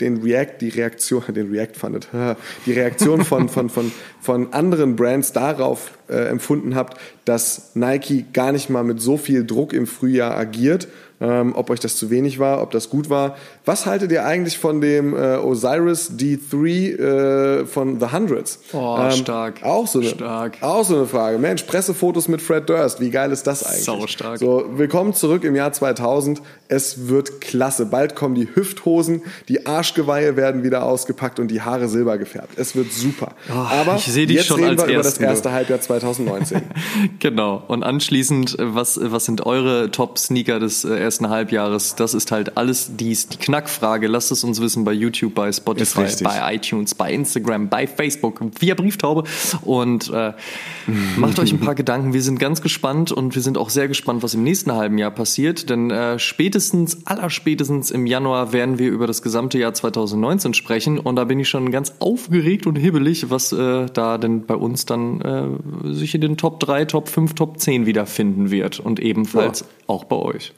den React, die Reaktion, den React fandet, die Reaktion von, von, von, von anderen Brands darauf äh, empfunden habt, dass Nike gar nicht mal mit so viel Druck im Frühjahr agiert ähm, ob euch das zu wenig war, ob das gut war. Was haltet ihr eigentlich von dem äh, Osiris D3 äh, von The Hundreds? Oh, ähm, stark. Auch so, eine, stark. auch so eine Frage. Mensch, Pressefotos mit Fred Durst, wie geil ist das eigentlich? Sau stark. So, willkommen zurück im Jahr 2000. Es wird klasse. Bald kommen die Hüfthosen, die Arschgeweihe werden wieder ausgepackt und die Haare silber gefärbt. Es wird super. Oh, Aber ich sehe dich jetzt schon reden wir über das erste Halbjahr 2019. genau. Und anschließend, was, was sind eure Top-Sneaker des äh, ersten Halbjahres. Das ist halt alles dies, die Knackfrage. Lasst es uns wissen bei YouTube, bei Spotify, bei iTunes, bei Instagram, bei Facebook, via Brieftaube. Und äh, macht euch ein paar Gedanken. Wir sind ganz gespannt und wir sind auch sehr gespannt, was im nächsten halben Jahr passiert. Denn äh, spätestens, allerspätestens im Januar werden wir über das gesamte Jahr 2019 sprechen. Und da bin ich schon ganz aufgeregt und hibbelig, was äh, da denn bei uns dann äh, sich in den Top 3, Top 5, Top 10 wiederfinden wird. Und ebenfalls ja. auch bei euch.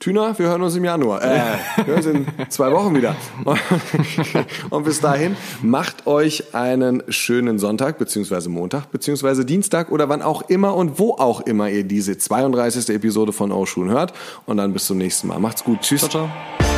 Tüner, wir hören uns im Januar. Äh, wir hören uns in zwei Wochen wieder. Und bis dahin, macht euch einen schönen Sonntag, beziehungsweise Montag, beziehungsweise Dienstag oder wann auch immer und wo auch immer ihr diese 32. Episode von Oshun hört. Und dann bis zum nächsten Mal. Macht's gut. Tschüss. Ciao, ciao.